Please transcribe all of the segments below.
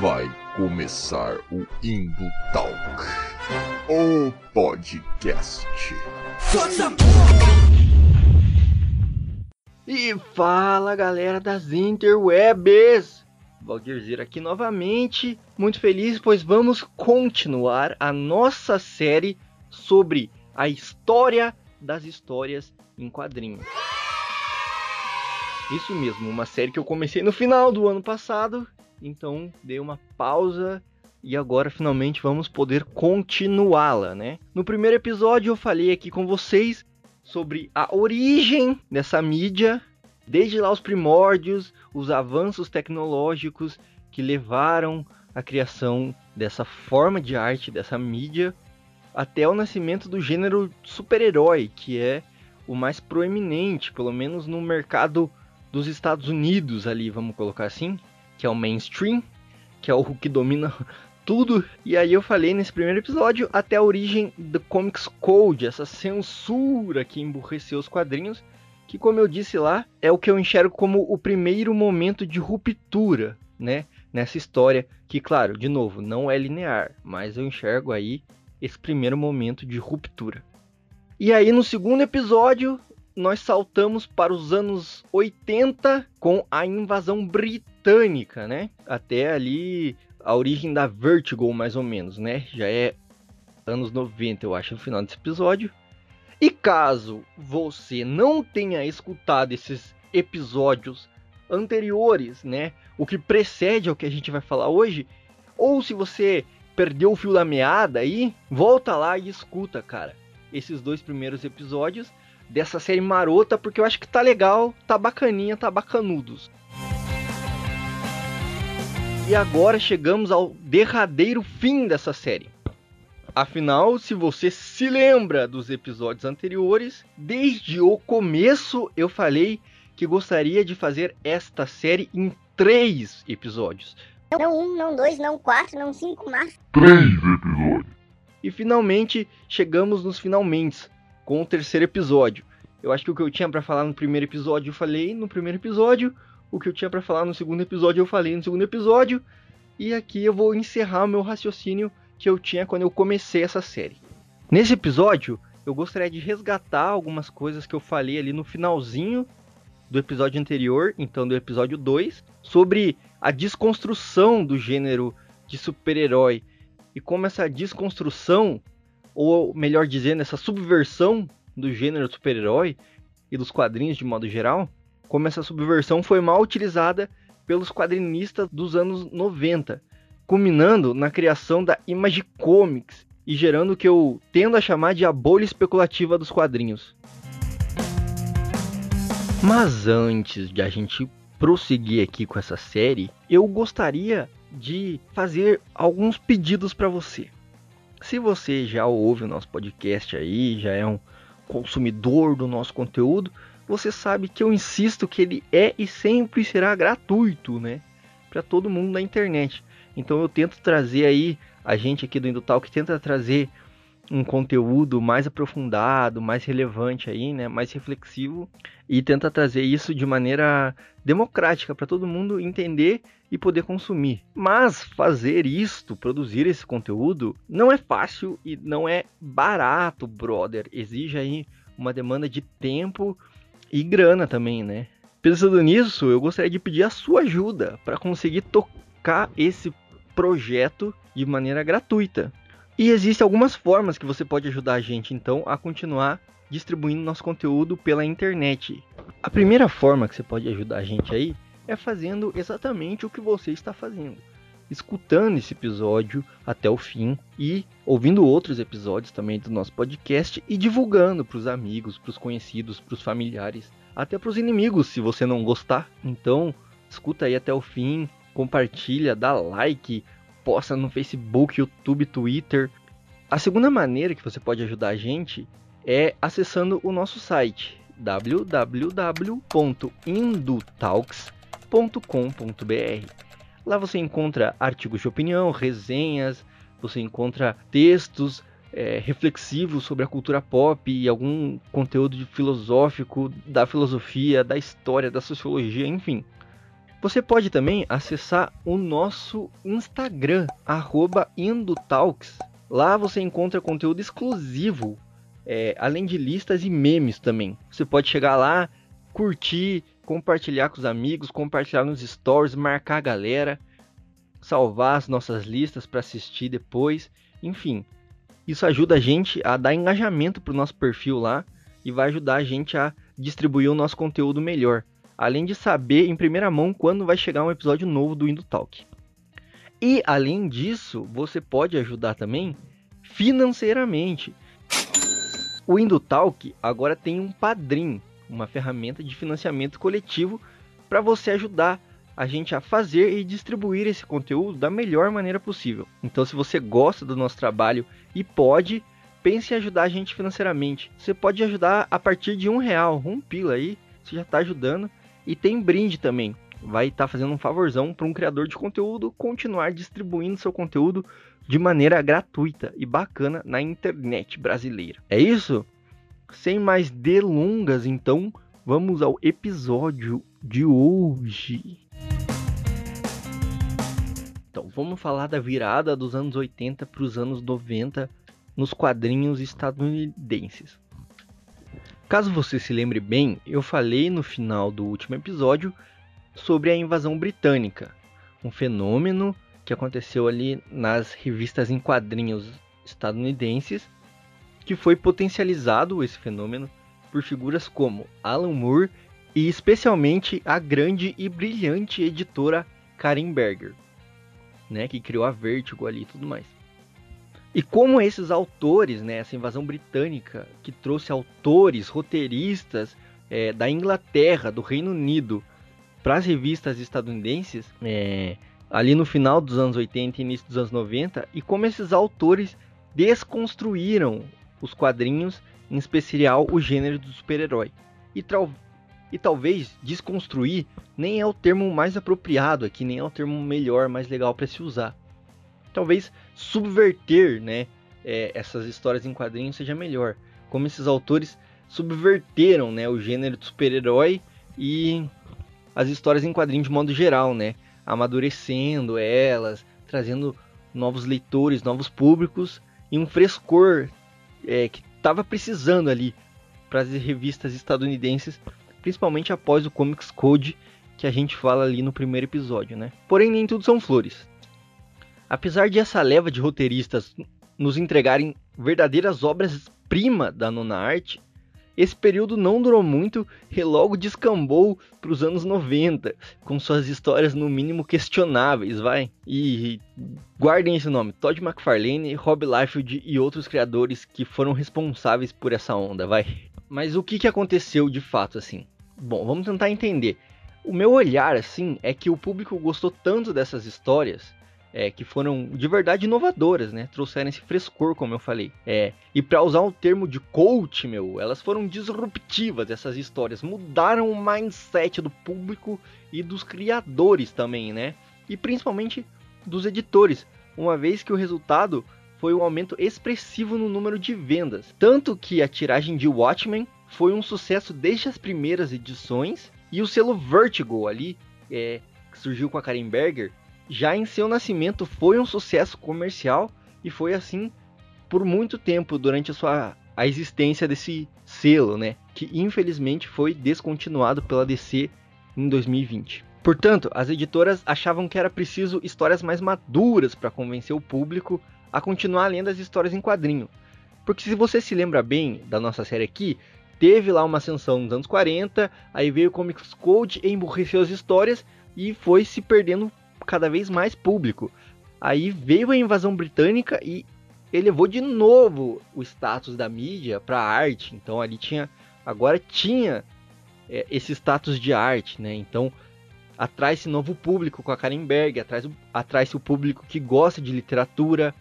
Vai começar o Indo Talk, o podcast. E fala galera das interwebs! Valdir aqui novamente, muito feliz pois vamos continuar a nossa série sobre a história das histórias em quadrinhos. Isso mesmo, uma série que eu comecei no final do ano passado, então dei uma pausa e agora finalmente vamos poder continuá-la, né? No primeiro episódio eu falei aqui com vocês sobre a origem dessa mídia, desde lá os primórdios, os avanços tecnológicos que levaram à criação dessa forma de arte, dessa mídia, até o nascimento do gênero super-herói, que é o mais proeminente, pelo menos no mercado dos Estados Unidos ali, vamos colocar assim, que é o mainstream, que é o que domina tudo. E aí eu falei nesse primeiro episódio até a origem do Comics Code, essa censura que emburreceu os quadrinhos, que como eu disse lá, é o que eu enxergo como o primeiro momento de ruptura, né, nessa história, que claro, de novo, não é linear, mas eu enxergo aí esse primeiro momento de ruptura. E aí no segundo episódio, nós saltamos para os anos 80 com a invasão britânica, né? Até ali a origem da Vertigo, mais ou menos, né? Já é anos 90, eu acho, no final desse episódio. E caso você não tenha escutado esses episódios anteriores, né? O que precede ao que a gente vai falar hoje, ou se você perdeu o fio da meada aí, volta lá e escuta, cara, esses dois primeiros episódios dessa série marota, porque eu acho que tá legal, tá bacaninha, tá bacanudos. E agora chegamos ao derradeiro fim dessa série. Afinal, se você se lembra dos episódios anteriores, desde o começo eu falei que gostaria de fazer esta série em três episódios. Não um, não dois, não quatro, não cinco, mas Três episódios. E finalmente chegamos nos finalmente com o terceiro episódio. Eu acho que o que eu tinha para falar no primeiro episódio eu falei no primeiro episódio, o que eu tinha para falar no segundo episódio eu falei no segundo episódio, e aqui eu vou encerrar o meu raciocínio que eu tinha quando eu comecei essa série. Nesse episódio, eu gostaria de resgatar algumas coisas que eu falei ali no finalzinho do episódio anterior, então do episódio 2, sobre a desconstrução do gênero de super-herói e como essa desconstrução ou melhor dizendo, essa subversão do gênero super-herói e dos quadrinhos de modo geral, como essa subversão foi mal utilizada pelos quadrinistas dos anos 90, culminando na criação da Image Comics e gerando o que eu tendo a chamar de a bolha especulativa dos quadrinhos. Mas antes de a gente prosseguir aqui com essa série, eu gostaria de fazer alguns pedidos para você. Se você já ouve o nosso podcast aí, já é um consumidor do nosso conteúdo, você sabe que eu insisto que ele é e sempre será gratuito, né? Para todo mundo na internet. Então eu tento trazer aí, a gente aqui do Indutal que tenta trazer um conteúdo mais aprofundado, mais relevante aí, né, mais reflexivo e tenta trazer isso de maneira democrática para todo mundo entender e poder consumir. Mas fazer isto, produzir esse conteúdo, não é fácil e não é barato, brother. Exige aí uma demanda de tempo e grana também, né? Pensando nisso, eu gostaria de pedir a sua ajuda para conseguir tocar esse projeto de maneira gratuita. E existem algumas formas que você pode ajudar a gente então a continuar distribuindo nosso conteúdo pela internet. A primeira forma que você pode ajudar a gente aí é fazendo exatamente o que você está fazendo. Escutando esse episódio até o fim e ouvindo outros episódios também do nosso podcast e divulgando para os amigos, para os conhecidos, para os familiares, até para os inimigos, se você não gostar. Então, escuta aí até o fim, compartilha, dá like, posta no Facebook, YouTube, Twitter. A segunda maneira que você pode ajudar a gente é acessando o nosso site www.indutalks.com.br. Lá você encontra artigos de opinião, resenhas, você encontra textos é, reflexivos sobre a cultura pop e algum conteúdo filosófico da filosofia, da história, da sociologia, enfim Você pode também acessar o nosso Instagram, Indotalks. Lá você encontra conteúdo exclusivo, é, além de listas e memes também. Você pode chegar lá, curtir, compartilhar com os amigos, compartilhar nos stories, marcar a galera, salvar as nossas listas para assistir depois. Enfim, isso ajuda a gente a dar engajamento para o nosso perfil lá e vai ajudar a gente a distribuir o nosso conteúdo melhor. Além de saber em primeira mão quando vai chegar um episódio novo do Indo Talk. E além disso, você pode ajudar também financeiramente. O Indutalk agora tem um padrinho, uma ferramenta de financiamento coletivo para você ajudar a gente a fazer e distribuir esse conteúdo da melhor maneira possível. Então, se você gosta do nosso trabalho e pode, pense em ajudar a gente financeiramente. Você pode ajudar a partir de um real, um pila aí, você já está ajudando. E tem brinde também. Vai estar tá fazendo um favorzão para um criador de conteúdo continuar distribuindo seu conteúdo de maneira gratuita e bacana na internet brasileira. É isso? Sem mais delongas, então, vamos ao episódio de hoje. Então, vamos falar da virada dos anos 80 para os anos 90 nos quadrinhos estadunidenses. Caso você se lembre bem, eu falei no final do último episódio sobre a invasão britânica, um fenômeno que aconteceu ali nas revistas em quadrinhos estadunidenses, que foi potencializado esse fenômeno por figuras como Alan Moore e especialmente a grande e brilhante editora Karen Berger, né, que criou a Vertigo ali e tudo mais. E como esses autores, né, essa invasão britânica que trouxe autores, roteiristas é, da Inglaterra, do Reino Unido, para as revistas estadunidenses, é, ali no final dos anos 80 e início dos anos 90, e como esses autores desconstruíram os quadrinhos, em especial o gênero do super-herói. E, e talvez desconstruir nem é o termo mais apropriado aqui, nem é o termo melhor, mais legal para se usar talvez subverter né, é, essas histórias em quadrinhos seja melhor. Como esses autores subverteram né, o gênero de super-herói e as histórias em quadrinhos de modo geral, né? Amadurecendo elas, trazendo novos leitores, novos públicos e um frescor é, que estava precisando ali para as revistas estadunidenses, principalmente após o Comics Code que a gente fala ali no primeiro episódio, né? Porém, nem tudo são flores. Apesar de essa leva de roteiristas nos entregarem verdadeiras obras-prima da nona arte, esse período não durou muito e logo descambou para os anos 90, com suas histórias no mínimo questionáveis, vai? E guardem esse nome, Todd McFarlane, Rob Liefeld e outros criadores que foram responsáveis por essa onda, vai? Mas o que, que aconteceu de fato assim? Bom, vamos tentar entender. O meu olhar assim é que o público gostou tanto dessas histórias é, que foram de verdade inovadoras, né? Trouxeram esse frescor, como eu falei. É, e para usar o termo de coach, meu, elas foram disruptivas essas histórias, mudaram o mindset do público e dos criadores também, né? E principalmente dos editores, uma vez que o resultado foi um aumento expressivo no número de vendas, tanto que a tiragem de Watchmen foi um sucesso desde as primeiras edições e o selo Vertigo ali, é, que surgiu com a Karen Berger, já em seu nascimento foi um sucesso comercial e foi assim por muito tempo durante a sua a existência desse selo, né, que infelizmente foi descontinuado pela DC em 2020. Portanto, as editoras achavam que era preciso histórias mais maduras para convencer o público a continuar lendo as histórias em quadrinho. Porque se você se lembra bem da nossa série aqui, teve lá uma ascensão nos anos 40, aí veio o Comics Code, emburreceu as histórias e foi se perdendo cada vez mais público. Aí veio a invasão britânica e elevou de novo o status da mídia para arte. Então ali tinha, agora tinha é, esse status de arte, né? Então atrai-se novo público com a Karen Berg, atrai-se atrai o público que gosta de literatura.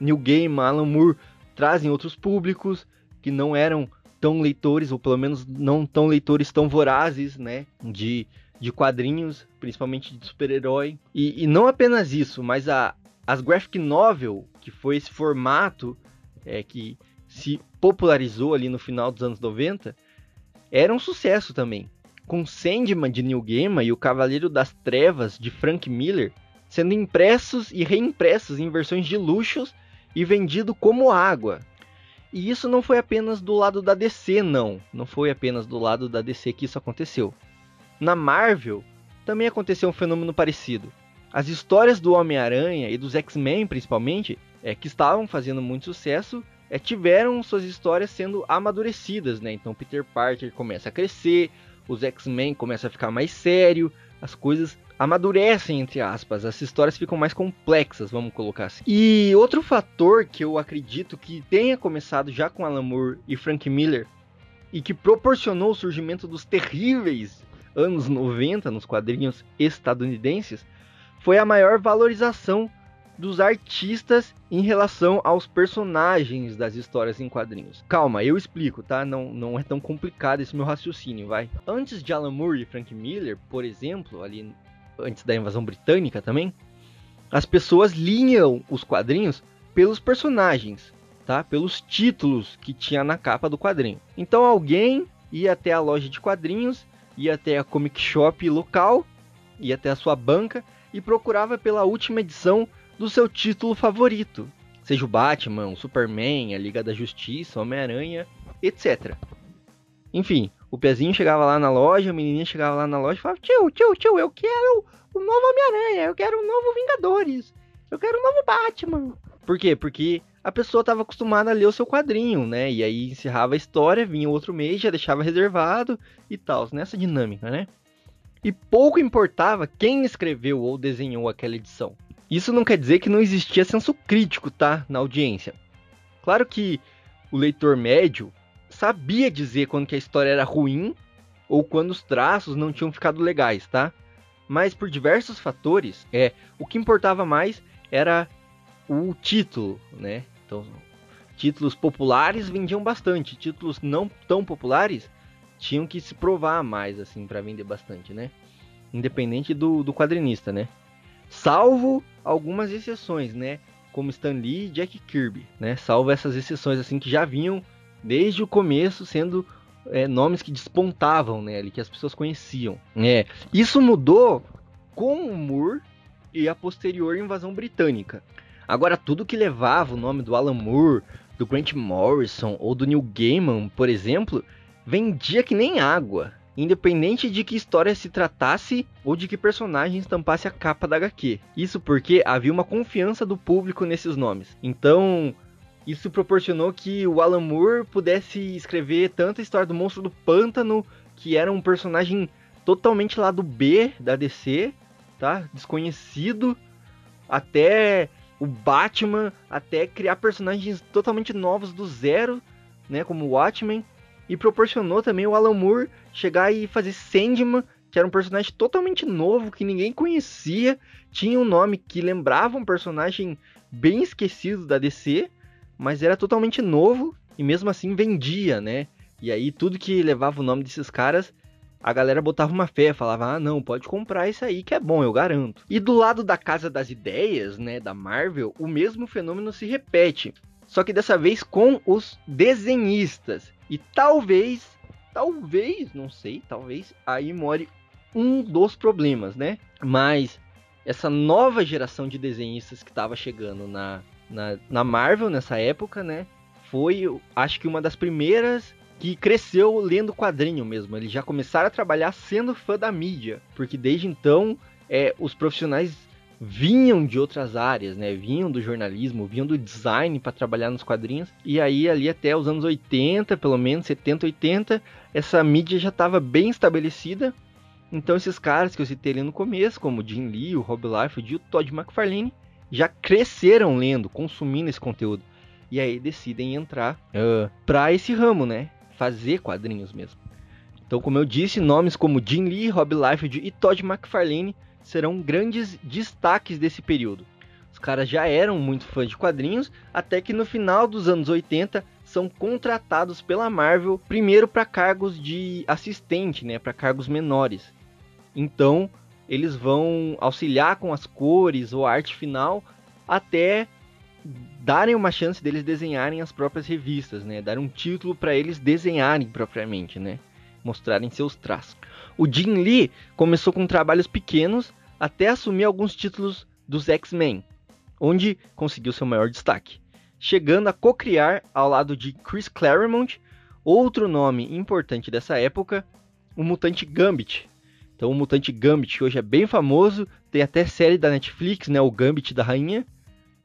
New Game, Alan Moore trazem outros públicos que não eram tão leitores, ou pelo menos não tão leitores tão vorazes, né? De de quadrinhos, principalmente de super-herói. E, e, não apenas isso, mas a, as graphic novel, que foi esse formato é, que se popularizou ali no final dos anos 90, era um sucesso também. com Sandman de Neil Gaiman e o Cavaleiro das Trevas de Frank Miller sendo impressos e reimpressos em versões de luxos e vendido como água. E isso não foi apenas do lado da DC, não. Não foi apenas do lado da DC que isso aconteceu. Na Marvel também aconteceu um fenômeno parecido. As histórias do Homem-Aranha e dos X-Men, principalmente, é, que estavam fazendo muito sucesso, é, tiveram suas histórias sendo amadurecidas, né? Então Peter Parker começa a crescer, os X-Men começam a ficar mais sério, as coisas amadurecem, entre aspas, as histórias ficam mais complexas, vamos colocar assim. E outro fator que eu acredito que tenha começado já com Alan Moore e Frank Miller e que proporcionou o surgimento dos terríveis anos 90 nos quadrinhos estadunidenses foi a maior valorização dos artistas em relação aos personagens das histórias em quadrinhos. Calma, eu explico, tá? Não, não é tão complicado esse meu raciocínio, vai. Antes de Alan Moore e Frank Miller, por exemplo, ali antes da invasão britânica também, as pessoas liam os quadrinhos pelos personagens, tá? Pelos títulos que tinha na capa do quadrinho. Então alguém ia até a loja de quadrinhos, ia até a comic shop local, ia até a sua banca e procurava pela última edição do seu título favorito, seja o Batman, o Superman, a Liga da Justiça, Homem-Aranha, etc. Enfim, o pezinho chegava lá na loja, a menininha chegava lá na loja e falava: Tio, tio, tio, eu quero o novo Homem-Aranha, eu quero o novo Vingadores, eu quero o novo Batman. Por quê? Porque a pessoa estava acostumada a ler o seu quadrinho, né? E aí encerrava a história, vinha outro mês, já deixava reservado e tal, nessa dinâmica, né? E pouco importava quem escreveu ou desenhou aquela edição. Isso não quer dizer que não existia senso crítico, tá? Na audiência. Claro que o leitor médio sabia dizer quando que a história era ruim ou quando os traços não tinham ficado legais, tá? Mas por diversos fatores, é, o que importava mais era o título, né? Então, títulos populares vendiam bastante, títulos não tão populares tinham que se provar mais assim para vender bastante, né? Independente do, do quadrinista, né? salvo algumas exceções, né? Como Stan Lee e Jack Kirby, né? Salvo essas exceções assim que já vinham desde o começo sendo é, nomes que despontavam, né? Ali que as pessoas conheciam. É, isso mudou com o Moore e a posterior invasão britânica. Agora tudo que levava o nome do Alan Moore, do Grant Morrison ou do Neil Gaiman, por exemplo, vendia que nem água independente de que história se tratasse ou de que personagem estampasse a capa da HQ. Isso porque havia uma confiança do público nesses nomes. Então, isso proporcionou que o Alan Moore pudesse escrever tanto a história do Monstro do Pântano, que era um personagem totalmente lá do B da DC, tá? Desconhecido, até o Batman, até criar personagens totalmente novos do zero, né, como o Watchmen e proporcionou também o Alan Moore chegar e fazer Sandman, que era um personagem totalmente novo, que ninguém conhecia, tinha um nome que lembrava um personagem bem esquecido da DC, mas era totalmente novo e mesmo assim vendia, né? E aí tudo que levava o nome desses caras, a galera botava uma fé, falava: "Ah, não, pode comprar isso aí que é bom, eu garanto". E do lado da Casa das Ideias, né, da Marvel, o mesmo fenômeno se repete, só que dessa vez com os desenhistas. E talvez, talvez, não sei, talvez aí more um dos problemas, né? Mas essa nova geração de desenhistas que estava chegando na, na, na, Marvel nessa época, né? Foi, acho que uma das primeiras que cresceu lendo quadrinho mesmo. Eles já começaram a trabalhar sendo fã da mídia, porque desde então é, os profissionais vinham de outras áreas, né? Vinham do jornalismo, vinham do design para trabalhar nos quadrinhos. E aí ali até os anos 80, pelo menos 70, 80, essa mídia já estava bem estabelecida. Então esses caras que eu citei ali no começo, como o Jim Lee, o Rob Liefeld e o Todd McFarlane, já cresceram lendo, consumindo esse conteúdo. E aí decidem entrar uh, para esse ramo, né? Fazer quadrinhos mesmo. Então, como eu disse, nomes como Jim Lee, Rob Liefeld e Todd McFarlane serão grandes destaques desse período. Os caras já eram muito fãs de quadrinhos, até que no final dos anos 80 são contratados pela Marvel primeiro para cargos de assistente, né, para cargos menores. Então, eles vão auxiliar com as cores ou a arte final até darem uma chance deles desenharem as próprias revistas, né? Dar um título para eles desenharem propriamente, né? Mostrarem seus traços. O Jim Lee começou com trabalhos pequenos até assumir alguns títulos dos X-Men, onde conseguiu seu maior destaque, chegando a co-criar ao lado de Chris Claremont outro nome importante dessa época, o mutante Gambit. Então o mutante Gambit hoje é bem famoso, tem até série da Netflix, né, o Gambit da rainha.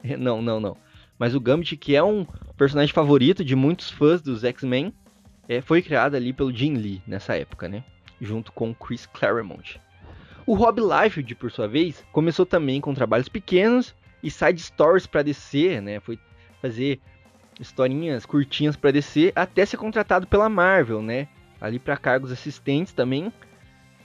Não, não, não. Mas o Gambit, que é um personagem favorito de muitos fãs dos X-Men, é, foi criado ali pelo Jim Lee nessa época, né? Junto com Chris Claremont. O Rob Liefeld, por sua vez, começou também com trabalhos pequenos e side stories para DC, né? Foi fazer historinhas curtinhas para DC até ser contratado pela Marvel, né? Ali para cargos assistentes também,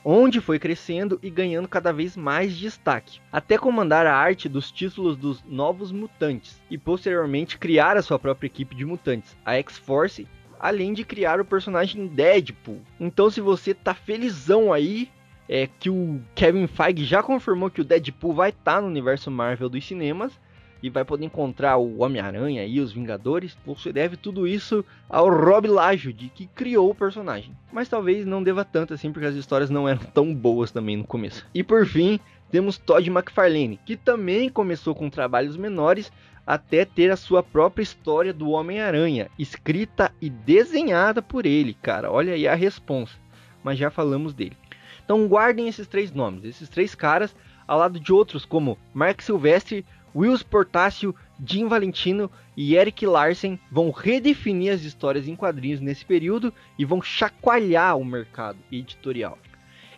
onde foi crescendo e ganhando cada vez mais destaque, até comandar a arte dos títulos dos Novos Mutantes e posteriormente criar a sua própria equipe de mutantes, a X-Force, além de criar o personagem Deadpool. Então se você tá felizão aí, é que o Kevin Feige já confirmou que o Deadpool vai estar tá no universo Marvel dos cinemas, e vai poder encontrar o Homem-Aranha e os Vingadores, você deve tudo isso ao Rob Liefeld, que criou o personagem. Mas talvez não deva tanto assim, porque as histórias não eram tão boas também no começo. E por fim, temos Todd McFarlane, que também começou com trabalhos menores até ter a sua própria história do Homem-Aranha, escrita e desenhada por ele, cara. Olha aí a responsa. Mas já falamos dele. Então guardem esses três nomes, esses três caras, ao lado de outros como Mark Silvestre, Wills Portácio, Jim Valentino e Eric Larsen vão redefinir as histórias em quadrinhos nesse período e vão chacoalhar o mercado editorial.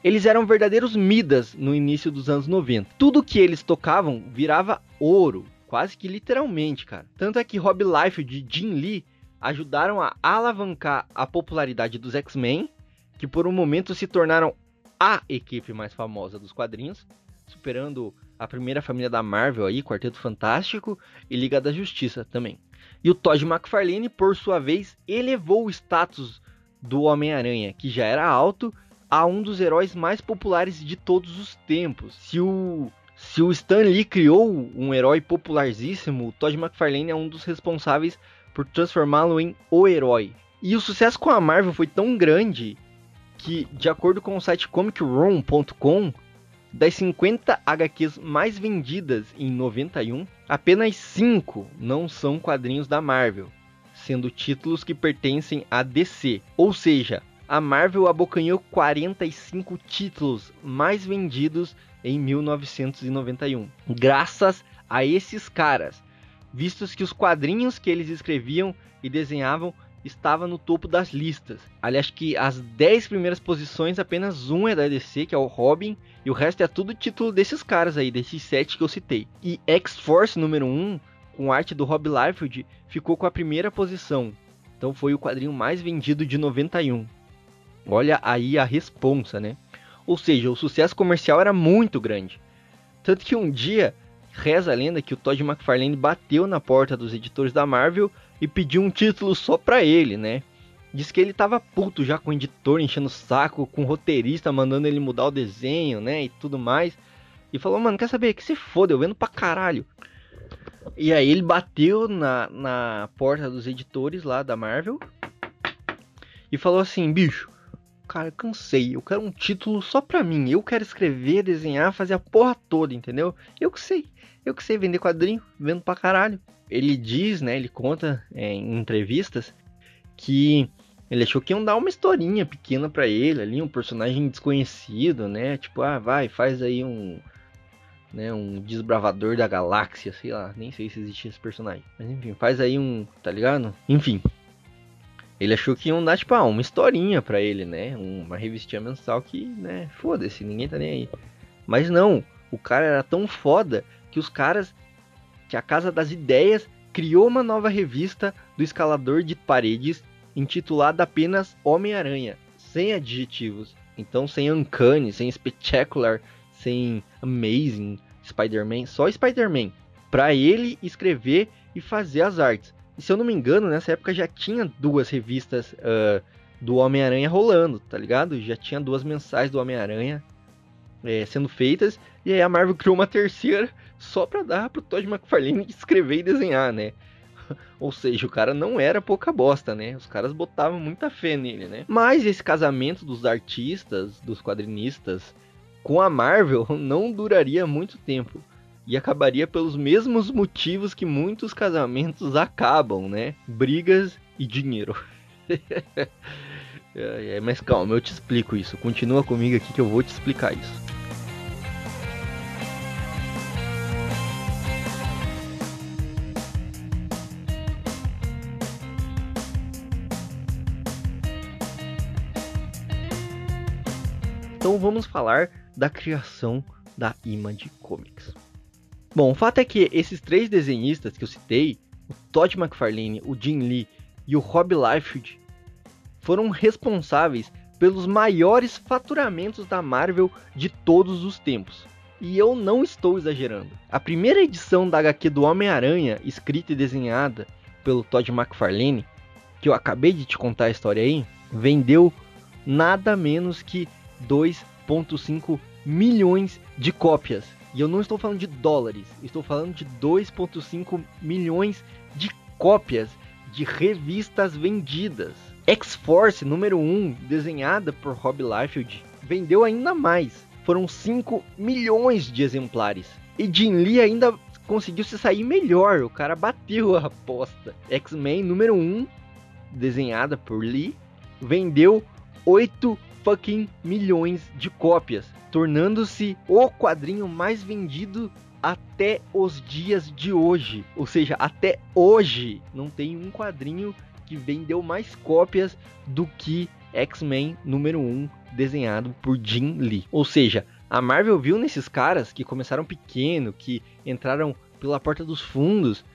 Eles eram verdadeiros Midas no início dos anos 90. Tudo que eles tocavam virava ouro, quase que literalmente, cara. Tanto é que Rob Liefeld e Jim Lee ajudaram a alavancar a popularidade dos X-Men, que por um momento se tornaram a equipe mais famosa dos quadrinhos, superando a primeira família da Marvel aí, Quarteto Fantástico e Liga da Justiça também. E o Todd McFarlane, por sua vez, elevou o status do Homem-Aranha, que já era alto, a um dos heróis mais populares de todos os tempos. Se o se o Stan Lee criou um herói popularíssimo, o Todd McFarlane é um dos responsáveis por transformá-lo em o herói. E o sucesso com a Marvel foi tão grande que, de acordo com o site comicroom.com, das 50 HQs mais vendidas em 91, apenas 5 não são quadrinhos da Marvel, sendo títulos que pertencem à DC. Ou seja, a Marvel abocanhou 45 títulos mais vendidos em 1991, graças a esses caras, vistos que os quadrinhos que eles escreviam e desenhavam estava no topo das listas. Aliás, que as 10 primeiras posições, apenas um é da DC, que é o Robin, e o resto é tudo título desses caras aí, desses sete que eu citei. E X-Force número 1, com arte do Rob Liefeld, ficou com a primeira posição. Então foi o quadrinho mais vendido de 91. Olha aí a responsa, né? Ou seja, o sucesso comercial era muito grande. Tanto que um dia, reza a lenda que o Todd McFarlane bateu na porta dos editores da Marvel e pediu um título só pra ele, né? Diz que ele tava puto já com o editor enchendo o saco, com o roteirista mandando ele mudar o desenho, né? E tudo mais. E falou, mano, quer saber? Que se foda, eu vendo pra caralho. E aí ele bateu na, na porta dos editores lá da Marvel. E falou assim, bicho, cara, cansei. Eu quero um título só pra mim. Eu quero escrever, desenhar, fazer a porra toda, entendeu? Eu que sei. Eu que sei vender quadrinho, vendo pra caralho ele diz, né, ele conta é, em entrevistas que ele achou que iam dar uma historinha pequena para ele ali, um personagem desconhecido, né? Tipo, ah, vai, faz aí um, né, um desbravador da galáxia, sei lá, nem sei se existia esse personagem. Mas enfim, faz aí um, tá ligado? Enfim. Ele achou que iam dar, tipo, ah, uma historinha para ele, né? Uma revistinha mensal que, né, foda-se, ninguém tá nem aí. Mas não, o cara era tão foda que os caras que a Casa das Ideias criou uma nova revista do escalador de paredes intitulada apenas Homem-Aranha, sem adjetivos. Então sem Uncanny, sem Spectacular, sem Amazing, Spider-Man, só Spider-Man. Para ele escrever e fazer as artes. E se eu não me engano, nessa época já tinha duas revistas uh, do Homem-Aranha rolando, tá ligado? Já tinha duas mensais do Homem-Aranha é, sendo feitas. E aí a Marvel criou uma terceira só pra dar pro Todd McFarlane escrever e desenhar, né? Ou seja, o cara não era pouca bosta, né? Os caras botavam muita fé nele, né? Mas esse casamento dos artistas, dos quadrinistas, com a Marvel não duraria muito tempo. E acabaria pelos mesmos motivos que muitos casamentos acabam, né? Brigas e dinheiro. é, mas calma, eu te explico isso. Continua comigo aqui que eu vou te explicar isso. Então vamos falar da criação da Image Comics. Bom, o fato é que esses três desenhistas que eu citei, o Todd McFarlane, o Jim Lee e o Rob Liefeld, foram responsáveis pelos maiores faturamentos da Marvel de todos os tempos. E eu não estou exagerando. A primeira edição da HQ do Homem-Aranha, escrita e desenhada pelo Todd McFarlane, que eu acabei de te contar a história aí, vendeu nada menos que 2,5 milhões de cópias. E eu não estou falando de dólares, estou falando de 2,5 milhões de cópias de revistas vendidas. X-Force número 1, desenhada por Rob Liefeld, vendeu ainda mais. Foram 5 milhões de exemplares. E Jim Lee ainda conseguiu se sair melhor, o cara bateu a aposta. X-Men número 1, desenhada por Lee, vendeu 8 fucking milhões de cópias, tornando-se o quadrinho mais vendido até os dias de hoje. Ou seja, até hoje não tem um quadrinho que vendeu mais cópias do que X-Men número 1 desenhado por Jim Lee. Ou seja, a Marvel viu nesses caras que começaram pequeno, que entraram pela porta dos fundos.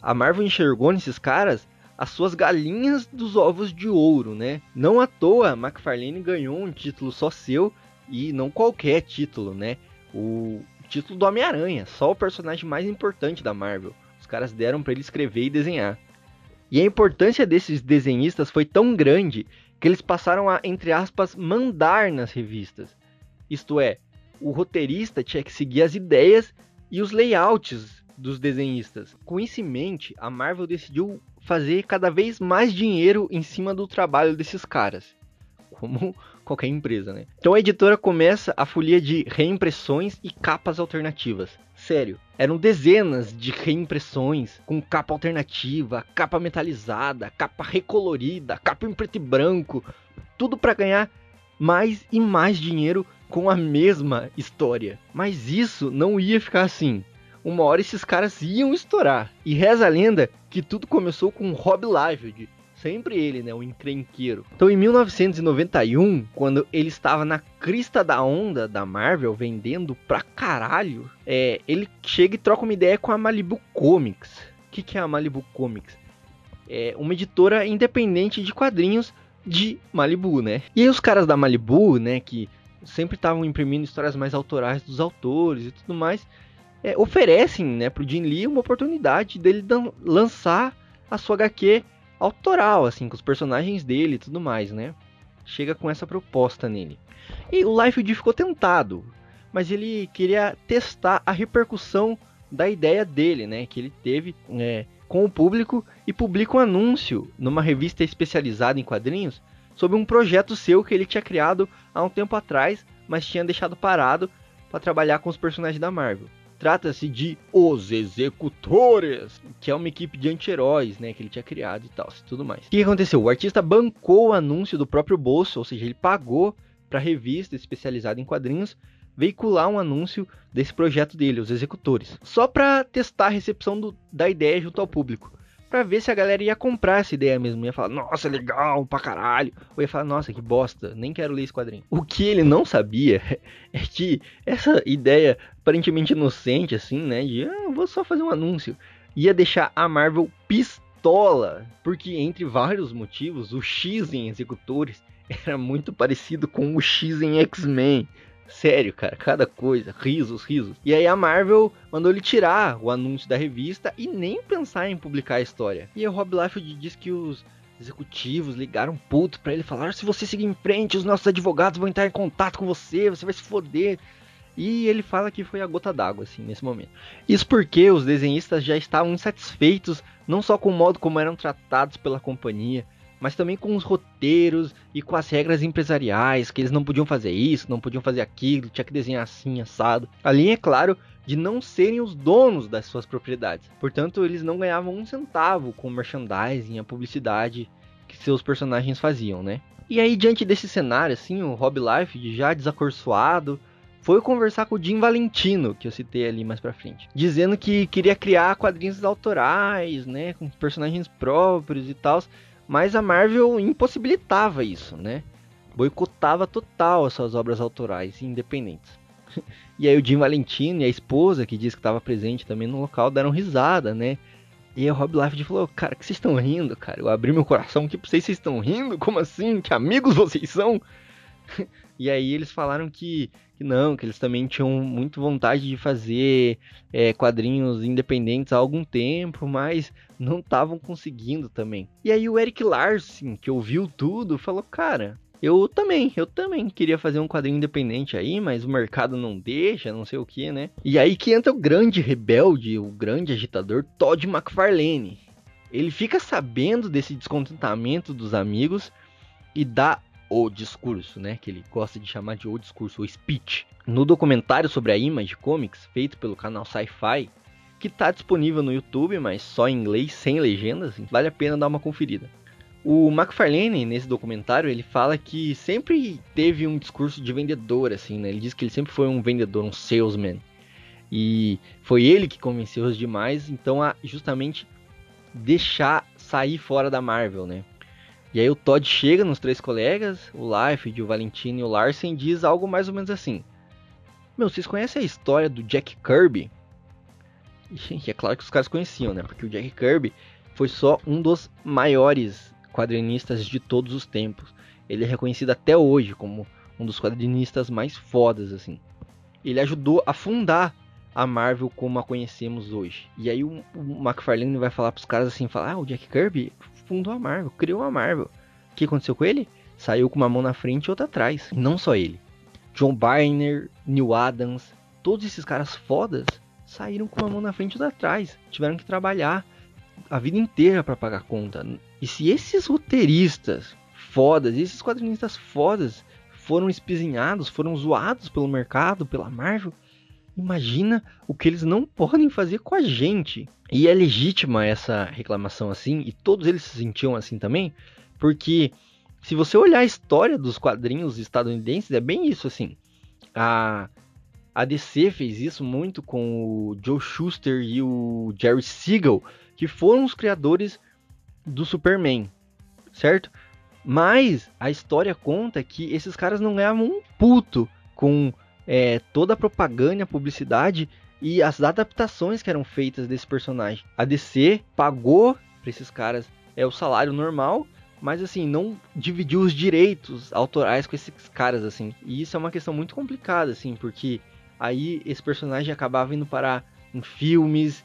A Marvel enxergou nesses caras as suas galinhas dos ovos de ouro, né? Não à toa, McFarlane ganhou um título só seu e não qualquer título, né? O título do Homem-Aranha, só o personagem mais importante da Marvel. Os caras deram para ele escrever e desenhar. E a importância desses desenhistas foi tão grande que eles passaram a, entre aspas, mandar nas revistas. Isto é, o roteirista tinha que seguir as ideias e os layouts dos desenhistas. Com isso em mente, a Marvel decidiu fazer cada vez mais dinheiro em cima do trabalho desses caras. Como qualquer empresa, né? Então a editora começa a folia de reimpressões e capas alternativas. Sério, eram dezenas de reimpressões com capa alternativa, capa metalizada, capa recolorida, capa em preto e branco, tudo para ganhar mais e mais dinheiro com a mesma história. Mas isso não ia ficar assim uma hora esses caras iam estourar. E reza a lenda que tudo começou com Rob Liefeld, sempre ele, né, o encrenqueiro. Então, em 1991, quando ele estava na crista da onda da Marvel, vendendo pra caralho, é, ele chega e troca uma ideia com a Malibu Comics. O que, que é a Malibu Comics? É uma editora independente de quadrinhos de Malibu, né? E aí os caras da Malibu, né, que sempre estavam imprimindo histórias mais autorais dos autores e tudo mais, é, oferecem né, para o Jim Lee uma oportunidade dele lançar a sua HQ autoral, assim, com os personagens dele e tudo mais, né? Chega com essa proposta nele. E o Liefeld ficou tentado, mas ele queria testar a repercussão da ideia dele, né? Que ele teve é, com o público e publica um anúncio numa revista especializada em quadrinhos sobre um projeto seu que ele tinha criado há um tempo atrás, mas tinha deixado parado para trabalhar com os personagens da Marvel. Trata-se de Os Executores, que é uma equipe de anti-heróis, né, que ele tinha criado e tal, tudo mais. O que aconteceu? O artista bancou o anúncio do próprio bolso, ou seja, ele pagou para a revista especializada em quadrinhos veicular um anúncio desse projeto dele, Os Executores, só para testar a recepção do, da ideia junto ao público para ver se a galera ia comprar essa ideia mesmo. Ia falar, nossa, legal pra caralho. Ou ia falar, nossa, que bosta, nem quero ler esse quadrinho. O que ele não sabia é que essa ideia aparentemente inocente, assim, né? De, ah, vou só fazer um anúncio. Ia deixar a Marvel pistola. Porque, entre vários motivos, o X em Executores era muito parecido com o X em X-Men. Sério, cara, cada coisa, risos, risos. E aí a Marvel mandou ele tirar o anúncio da revista e nem pensar em publicar a história. E o Rob Liefeld disse que os executivos ligaram puto para ele falar: se você seguir em frente, os nossos advogados vão entrar em contato com você, você vai se foder. E ele fala que foi a gota d'água, assim, nesse momento. Isso porque os desenhistas já estavam insatisfeitos, não só com o modo como eram tratados pela companhia, mas também com os roteiros e com as regras empresariais, que eles não podiam fazer isso, não podiam fazer aquilo, tinha que desenhar assim, assado. Além, é claro, de não serem os donos das suas propriedades. Portanto, eles não ganhavam um centavo com o merchandising, a publicidade que seus personagens faziam, né? E aí, diante desse cenário, assim, o Rob Life, já desacorçoado, foi conversar com o Jim Valentino, que eu citei ali mais pra frente, dizendo que queria criar quadrinhos autorais, né, com personagens próprios e tal, mas a Marvel impossibilitava isso, né? Boicotava total as suas obras autorais independentes. e aí o Jim Valentino e a esposa, que disse que estava presente também no local, deram risada, né? E aí o Rob Liefeld falou, cara, que vocês estão rindo, cara? Eu abri meu coração aqui pra vocês, vocês estão rindo? Como assim? Que amigos vocês são? e aí eles falaram que, que não, que eles também tinham muito vontade de fazer é, quadrinhos independentes há algum tempo, mas não estavam conseguindo também. E aí o Eric Larson, que ouviu tudo, falou, cara, eu também, eu também queria fazer um quadrinho independente aí, mas o mercado não deixa, não sei o que, né? E aí que entra o grande rebelde, o grande agitador Todd McFarlane. Ele fica sabendo desse descontentamento dos amigos e dá o discurso, né? Que ele gosta de chamar de o discurso, o speech. No documentário sobre a Image Comics, feito pelo canal Sci-Fi, que está disponível no YouTube, mas só em inglês, sem legendas, vale a pena dar uma conferida. O McFarlane, nesse documentário, ele fala que sempre teve um discurso de vendedor, assim, né? Ele diz que ele sempre foi um vendedor, um salesman. E foi ele que convenceu os demais, então, a justamente deixar sair fora da Marvel, né? E aí o Todd chega nos três colegas, o Life, o Valentino e o Larsen, diz algo mais ou menos assim. Meu, vocês conhecem a história do Jack Kirby? E é claro que os caras conheciam, né? Porque o Jack Kirby foi só um dos maiores quadrinistas de todos os tempos. Ele é reconhecido até hoje como um dos quadrinistas mais fodas, assim. Ele ajudou a fundar a Marvel como a conhecemos hoje. E aí o, o McFarlane vai falar pros caras assim, falar, ah, o Jack Kirby fundou a Marvel, criou a Marvel. O que aconteceu com ele? Saiu com uma mão na frente e outra atrás. Não só ele. John Byrne, Neil Adams, todos esses caras fodas saíram com uma mão na frente e outra atrás. Tiveram que trabalhar a vida inteira para pagar conta. E se esses roteiristas fodas, esses quadrinistas fodas foram espizinhados, foram zoados pelo mercado, pela Marvel, imagina o que eles não podem fazer com a gente. E é legítima essa reclamação assim, e todos eles se sentiam assim também, porque se você olhar a história dos quadrinhos estadunidenses, é bem isso assim. A, a DC fez isso muito com o Joe Schuster e o Jerry Siegel, que foram os criadores do Superman, certo? Mas a história conta que esses caras não ganhavam um puto com é, toda a propaganda, a publicidade e as adaptações que eram feitas desse personagem. A DC pagou para esses caras é o salário normal, mas assim não dividiu os direitos autorais com esses caras assim. E isso é uma questão muito complicada assim, porque aí esse personagem acabava indo parar em filmes,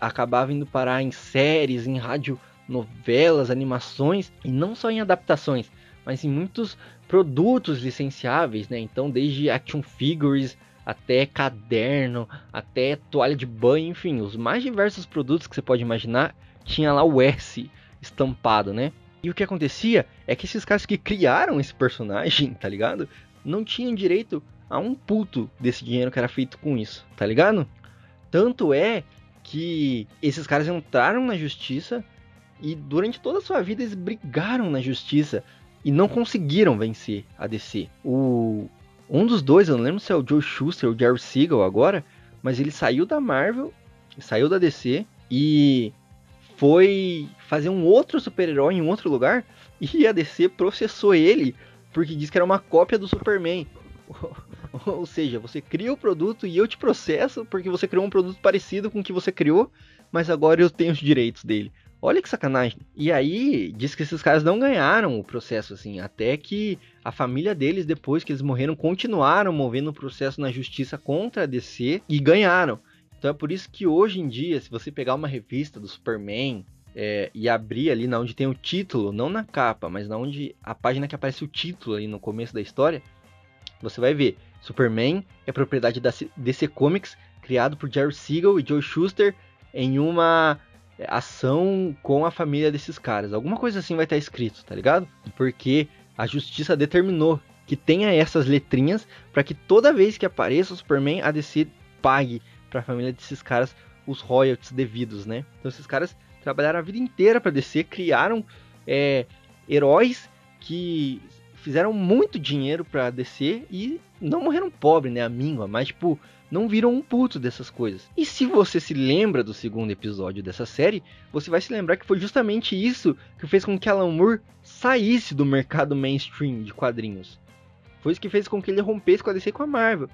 acabava indo parar em séries, em rádio novelas, animações e não só em adaptações, mas em muitos produtos licenciáveis, né? Então, desde action figures até caderno, até toalha de banho, enfim, os mais diversos produtos que você pode imaginar, tinha lá o S estampado, né? E o que acontecia é que esses caras que criaram esse personagem, tá ligado? Não tinham direito a um puto desse dinheiro que era feito com isso, tá ligado? Tanto é que esses caras entraram na justiça e durante toda a sua vida eles brigaram na justiça e não conseguiram vencer a DC. O, um dos dois, eu não lembro se é o Joe Schuster ou o Jerry Siegel agora, mas ele saiu da Marvel, saiu da DC e foi fazer um outro super-herói em um outro lugar e a DC processou ele porque diz que era uma cópia do Superman. Ou seja, você cria o produto e eu te processo porque você criou um produto parecido com o que você criou, mas agora eu tenho os direitos dele. Olha que sacanagem. E aí, diz que esses caras não ganharam o processo, assim, até que a família deles, depois que eles morreram, continuaram movendo o processo na justiça contra a DC e ganharam. Então é por isso que hoje em dia, se você pegar uma revista do Superman é, e abrir ali na onde tem o título, não na capa, mas na onde a página que aparece o título ali no começo da história, você vai ver Superman é propriedade da DC Comics, criado por Jerry Siegel e Joe Shuster em uma ação com a família desses caras. Alguma coisa assim vai estar escrito, tá ligado? Porque a justiça determinou que tenha essas letrinhas para que toda vez que apareça o Superman, a DC pague para a família desses caras os royalties devidos, né? Então esses caras trabalharam a vida inteira para DC, criaram é, heróis que fizeram muito dinheiro para DC e não morreram pobres, né? A míngua, mas tipo não viram um puto dessas coisas. E se você se lembra do segundo episódio dessa série, você vai se lembrar que foi justamente isso que fez com que Alan Moore saísse do mercado mainstream de quadrinhos. Foi isso que fez com que ele rompesse com a DC e com a Marvel.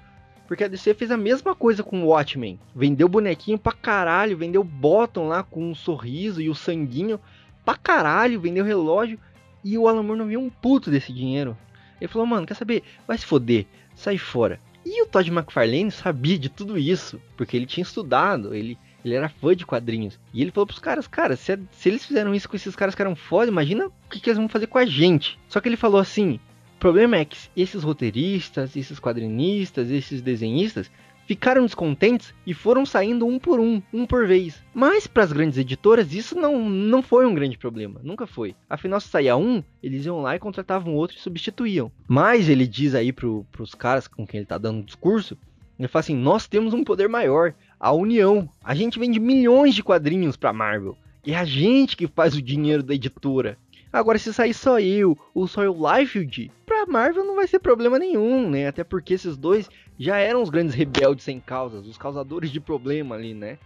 Porque a DC fez a mesma coisa com o Watchmen. Vendeu bonequinho pra caralho, vendeu Bottom lá com um sorriso e o sanguinho pra caralho, vendeu relógio. E o Alan Moore não viu um puto desse dinheiro. Ele falou, mano, quer saber? Vai se foder, sai fora. E o Todd McFarlane sabia de tudo isso, porque ele tinha estudado, ele, ele era fã de quadrinhos. E ele falou pros caras, cara, se, se eles fizeram isso com esses caras que eram foda, imagina o que, que eles vão fazer com a gente. Só que ele falou assim, o problema é que esses roteiristas, esses quadrinistas, esses desenhistas ficaram descontentes e foram saindo um por um, um por vez. Mas para as grandes editoras isso não, não foi um grande problema, nunca foi. Afinal, se saía um, eles iam lá e contratavam outro e substituíam. Mas ele diz aí para os caras com quem ele está dando discurso, ele fala assim: nós temos um poder maior, a união. A gente vende milhões de quadrinhos para Marvel. E é a gente que faz o dinheiro da editora. Agora, se sair só eu ou só o Liefeld, pra Marvel não vai ser problema nenhum, né? Até porque esses dois já eram os grandes rebeldes sem causas, os causadores de problema ali, né?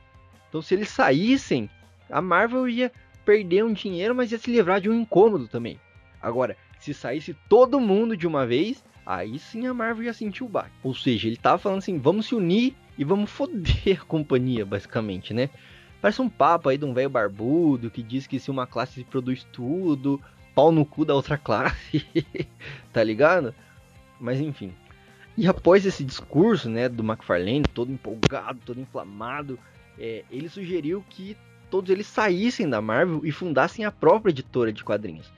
Então, se eles saíssem, a Marvel ia perder um dinheiro, mas ia se livrar de um incômodo também. Agora, se saísse todo mundo de uma vez, aí sim a Marvel ia sentir o baque. Ou seja, ele tava falando assim: vamos se unir e vamos foder a companhia, basicamente, né? Parece um papo aí de um velho barbudo que diz que se uma classe produz tudo, pau no cu da outra classe, tá ligado? Mas enfim. E após esse discurso, né, do McFarlane, todo empolgado, todo inflamado, é, ele sugeriu que todos eles saíssem da Marvel e fundassem a própria editora de quadrinhos,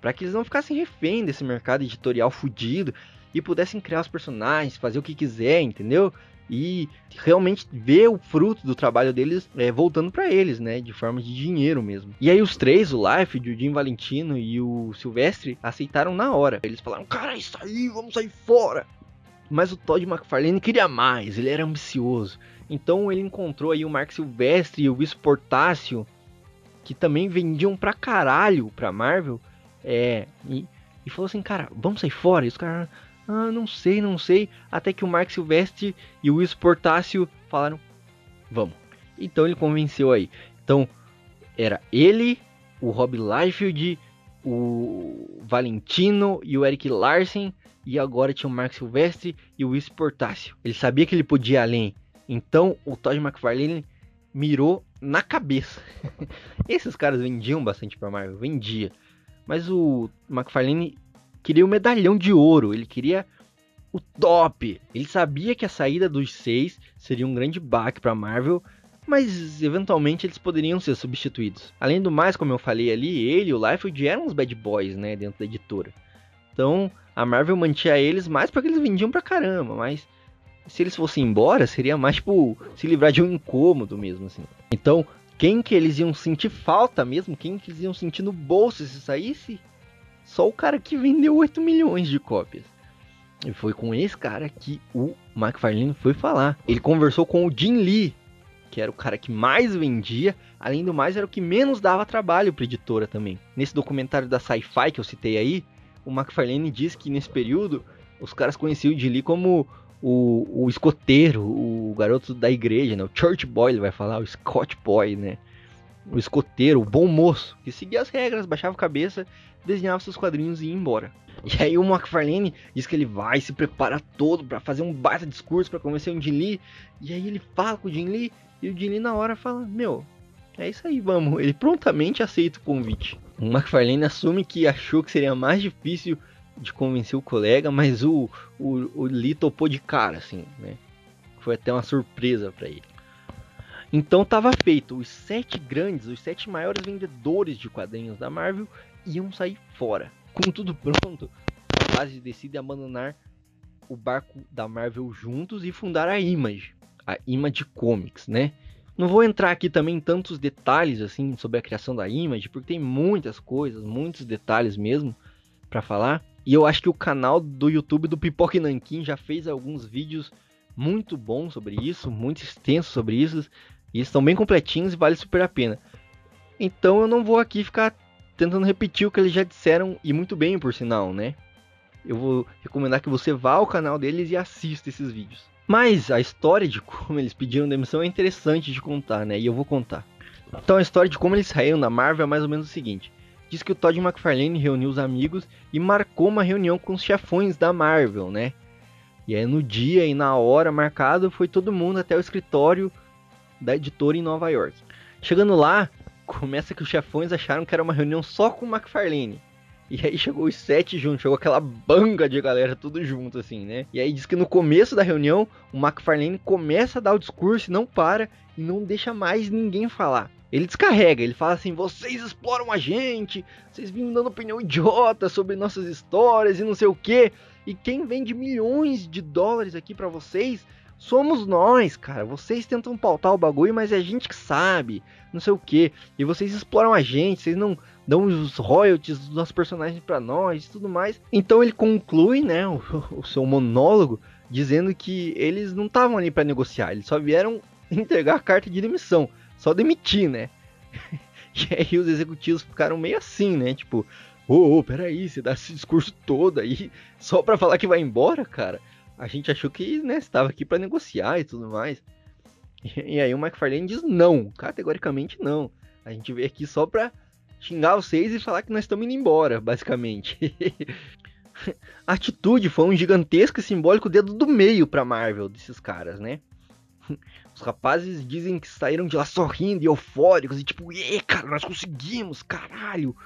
para que eles não ficassem refém desse mercado editorial fudido e pudessem criar os personagens, fazer o que quiser, entendeu? E realmente ver o fruto do trabalho deles é, voltando para eles, né, de forma de dinheiro mesmo. E aí os três, o Life, o Jim Valentino e o Silvestre, aceitaram na hora. Eles falaram: "Cara, isso aí, vamos sair fora". Mas o Todd McFarlane queria mais, ele era ambicioso. Então ele encontrou aí o Mark Silvestre e o Luiz Portácio, que também vendiam pra caralho pra Marvel, é, e, e falou assim, cara, vamos sair fora. E os caras, ah, não sei, não sei. Até que o Mark Silvestre e o Will falaram: Vamos. Então ele convenceu aí. Então era ele, o Rob Liefeld, o Valentino e o Eric Larsen. E agora tinha o Mark Silvestre e o Will. Ele sabia que ele podia ir além. Então o Todd McFarlane mirou na cabeça. Esses caras vendiam bastante para Marvel, vendia. Mas o McFarlane queria o medalhão de ouro, ele queria o top. Ele sabia que a saída dos seis seria um grande baque para Marvel, mas eventualmente eles poderiam ser substituídos. Além do mais, como eu falei ali, ele e o Liefeld eram os bad boys, né, dentro da editora. Então, a Marvel mantinha eles mais porque eles vendiam pra caramba, mas se eles fossem embora, seria mais tipo se livrar de um incômodo mesmo assim. Então, quem que eles iam sentir falta mesmo? Quem que eles iam sentir no bolso se saísse? Só o cara que vendeu 8 milhões de cópias. E foi com esse cara que o McFarlane foi falar. Ele conversou com o Jim Lee, que era o cara que mais vendia, além do mais era o que menos dava trabalho para editora também. Nesse documentário da Sci-Fi que eu citei aí, o McFarlane diz que nesse período os caras conheciam o Jim Lee como o, o escoteiro, o garoto da igreja, né? O church boy, ele vai falar, o Scott boy, né? O escoteiro, o bom moço, que seguia as regras, baixava a cabeça desenhava seus quadrinhos e ia embora. E aí o McFarlane diz que ele vai, se prepara todo para fazer um baita discurso para convencer o Jim Lee. E aí ele fala com o Jim Lee e o Jim Lee na hora fala: Meu, é isso aí, vamos. Ele prontamente aceita o convite. O McFarlane assume que achou que seria mais difícil de convencer o colega, mas o, o, o Lee topou de cara, assim, né? Foi até uma surpresa para ele. Então estava feito. Os sete grandes, os sete maiores vendedores de quadrinhos da Marvel iam sair fora. Com tudo pronto, a base decide abandonar o barco da Marvel juntos e fundaram a Image, a Image Comics, né? Não vou entrar aqui também em tantos detalhes assim sobre a criação da Image, porque tem muitas coisas, muitos detalhes mesmo para falar. E eu acho que o canal do YouTube do Pipoque Nankin já fez alguns vídeos muito bons sobre isso, muito extensos sobre isso, e estão bem completinhos e vale super a pena. Então eu não vou aqui ficar tentando repetir o que eles já disseram e muito bem, por sinal, né? Eu vou recomendar que você vá ao canal deles e assista esses vídeos. Mas a história de como eles pediram demissão é interessante de contar, né? E eu vou contar. Então a história de como eles saíram da Marvel é mais ou menos o seguinte. Diz que o Todd McFarlane reuniu os amigos e marcou uma reunião com os chefões da Marvel, né? E aí no dia e na hora marcado foi todo mundo até o escritório da editora em Nova York. Chegando lá, começa que os chefões acharam que era uma reunião só com o McFarlane. E aí chegou os sete juntos, chegou aquela banga de galera tudo junto, assim, né? E aí diz que no começo da reunião, o McFarlane começa a dar o discurso e não para e não deixa mais ninguém falar. Ele descarrega, ele fala assim: vocês exploram a gente, vocês vêm dando opinião idiota sobre nossas histórias e não sei o que. E quem vende milhões de dólares aqui para vocês somos nós, cara. Vocês tentam pautar o bagulho, mas é a gente que sabe, não sei o que. E vocês exploram a gente, vocês não dão os royalties dos nossos personagens para nós e tudo mais. Então ele conclui, né, o, o seu monólogo dizendo que eles não estavam ali para negociar, eles só vieram entregar a carta de demissão, só demitir, né? e aí os executivos ficaram meio assim, né? Tipo, ô, oh, oh, peraí, você dá esse discurso todo aí só pra falar que vai embora, cara? A gente achou que, né, estava aqui para negociar e tudo mais. E, aí o McFarlane diz não, categoricamente não. A gente veio aqui só pra xingar vocês e falar que nós estamos indo embora, basicamente. a atitude foi um gigantesco e simbólico dedo do meio pra Marvel desses caras, né? Os rapazes dizem que saíram de lá sorrindo e eufóricos e tipo, e cara, nós conseguimos, caralho!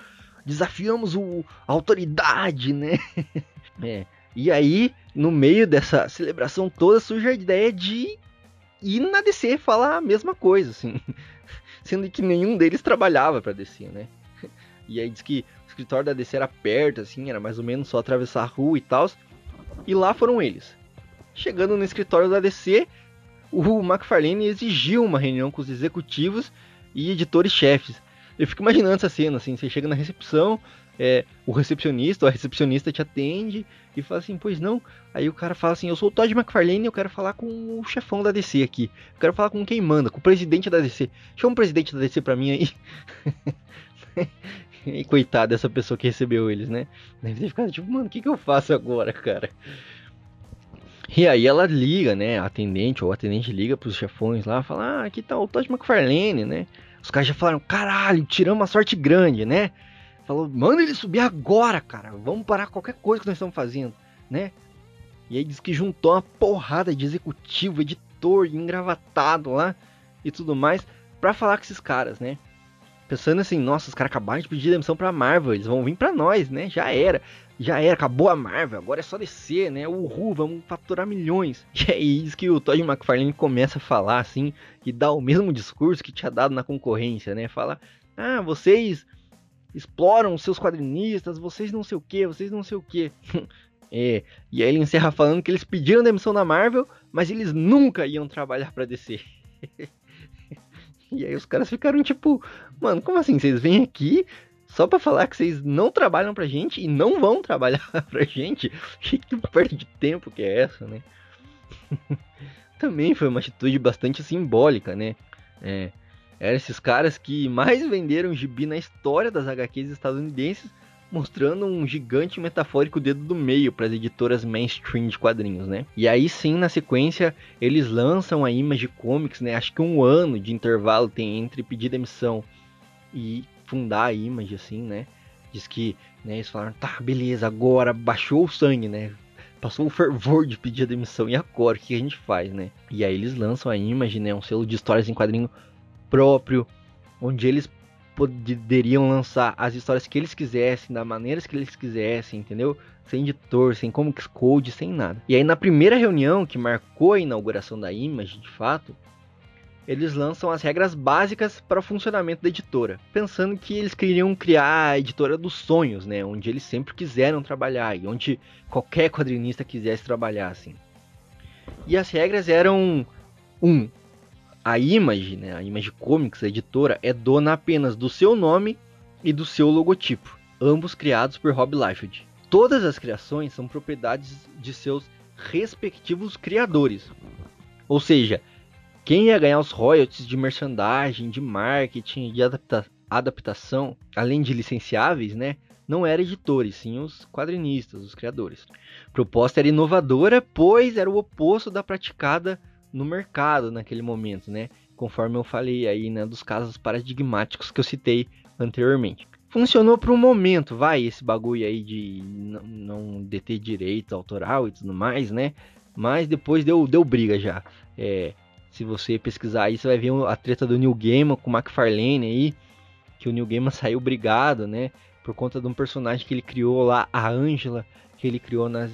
Desafiamos o, a autoridade, né? é. E aí, no meio dessa celebração toda, surge a ideia de ir na DC falar a mesma coisa, assim. Sendo que nenhum deles trabalhava pra DC, né? E aí diz que o escritório da DC era perto, assim, era mais ou menos só atravessar a rua e tal. E lá foram eles. Chegando no escritório da DC, o McFarlane exigiu uma reunião com os executivos e editores-chefes. Eu fico imaginando essa cena, assim, você chega na recepção, é, o recepcionista a recepcionista te atende e fala assim, pois não. Aí o cara fala assim, eu sou o Todd McFarlane eu quero falar com o chefão da DC aqui. Eu quero falar com quem manda, com o presidente da DC. Chama o presidente da DC pra mim aí. E coitado dessa pessoa que recebeu eles, né? Deve ter ficado tipo, mano, o que, que eu faço agora, cara? E aí ela liga, né? A atendente ou atendente liga pros chefões lá, fala: Ah, aqui tá o Todd McFarlane, né? Os caras já falaram: Caralho, tiramos uma sorte grande, né? Falou: Manda ele subir agora, cara. Vamos parar qualquer coisa que nós estamos fazendo, né? E aí diz que juntou uma porrada de executivo, editor, engravatado lá e tudo mais para falar com esses caras, né? Pensando assim, nossa, os caras acabaram de pedir demissão pra Marvel, eles vão vir pra nós, né? Já era. Já era, acabou a Marvel, agora é só descer, né? Uhul, vamos faturar milhões. E aí diz que o Todd McFarlane começa a falar assim, e dá o mesmo discurso que tinha dado na concorrência, né? Fala, ah, vocês exploram seus quadrinistas, vocês não sei o que, vocês não sei o que. é, e aí ele encerra falando que eles pediram demissão da Marvel, mas eles nunca iam trabalhar para DC. E aí os caras ficaram tipo, mano, como assim? Vocês vêm aqui só para falar que vocês não trabalham pra gente e não vão trabalhar pra gente? Que perda de tempo que é essa, né? Também foi uma atitude bastante simbólica, né? É, eram esses caras que mais venderam gibi na história das HQs estadunidenses mostrando um gigante metafórico dedo do meio para as editoras mainstream de quadrinhos, né? E aí sim, na sequência, eles lançam a Image Comics, né? Acho que um ano de intervalo tem entre pedir demissão e fundar a Image, assim, né? Diz que né, eles falaram, tá, beleza, agora baixou o sangue, né? Passou o fervor de pedir demissão. E agora, o que a gente faz, né? E aí eles lançam a Image, né? Um selo de histórias em quadrinho próprio, onde eles poderiam lançar as histórias que eles quisessem, da maneira que eles quisessem, entendeu? Sem editor, sem Comics Code, sem nada. E aí na primeira reunião que marcou a inauguração da Image, de fato, eles lançam as regras básicas para o funcionamento da editora, pensando que eles queriam criar a editora dos sonhos, né, onde eles sempre quiseram trabalhar e onde qualquer quadrinista quisesse trabalhar assim. E as regras eram um, a Image, né, a Image Comics, a editora, é dona apenas do seu nome e do seu logotipo, ambos criados por Rob Liefeld. Todas as criações são propriedades de seus respectivos criadores. Ou seja, quem ia ganhar os royalties de merchandising, de marketing, de adapta adaptação, além de licenciáveis, né? Não eram editores, sim os quadrinistas, os criadores. A proposta era inovadora, pois era o oposto da praticada no mercado naquele momento, né? Conforme eu falei aí, né, dos casos paradigmáticos que eu citei anteriormente. Funcionou por um momento, vai, esse bagulho aí de não deter direito autoral e tudo mais, né? Mas depois deu, deu briga já. É, se você pesquisar aí, você vai ver a treta do New Gaiman com o McFarlane aí, que o New Gaiman saiu brigado, né? Por conta de um personagem que ele criou lá, a Angela, que ele criou nas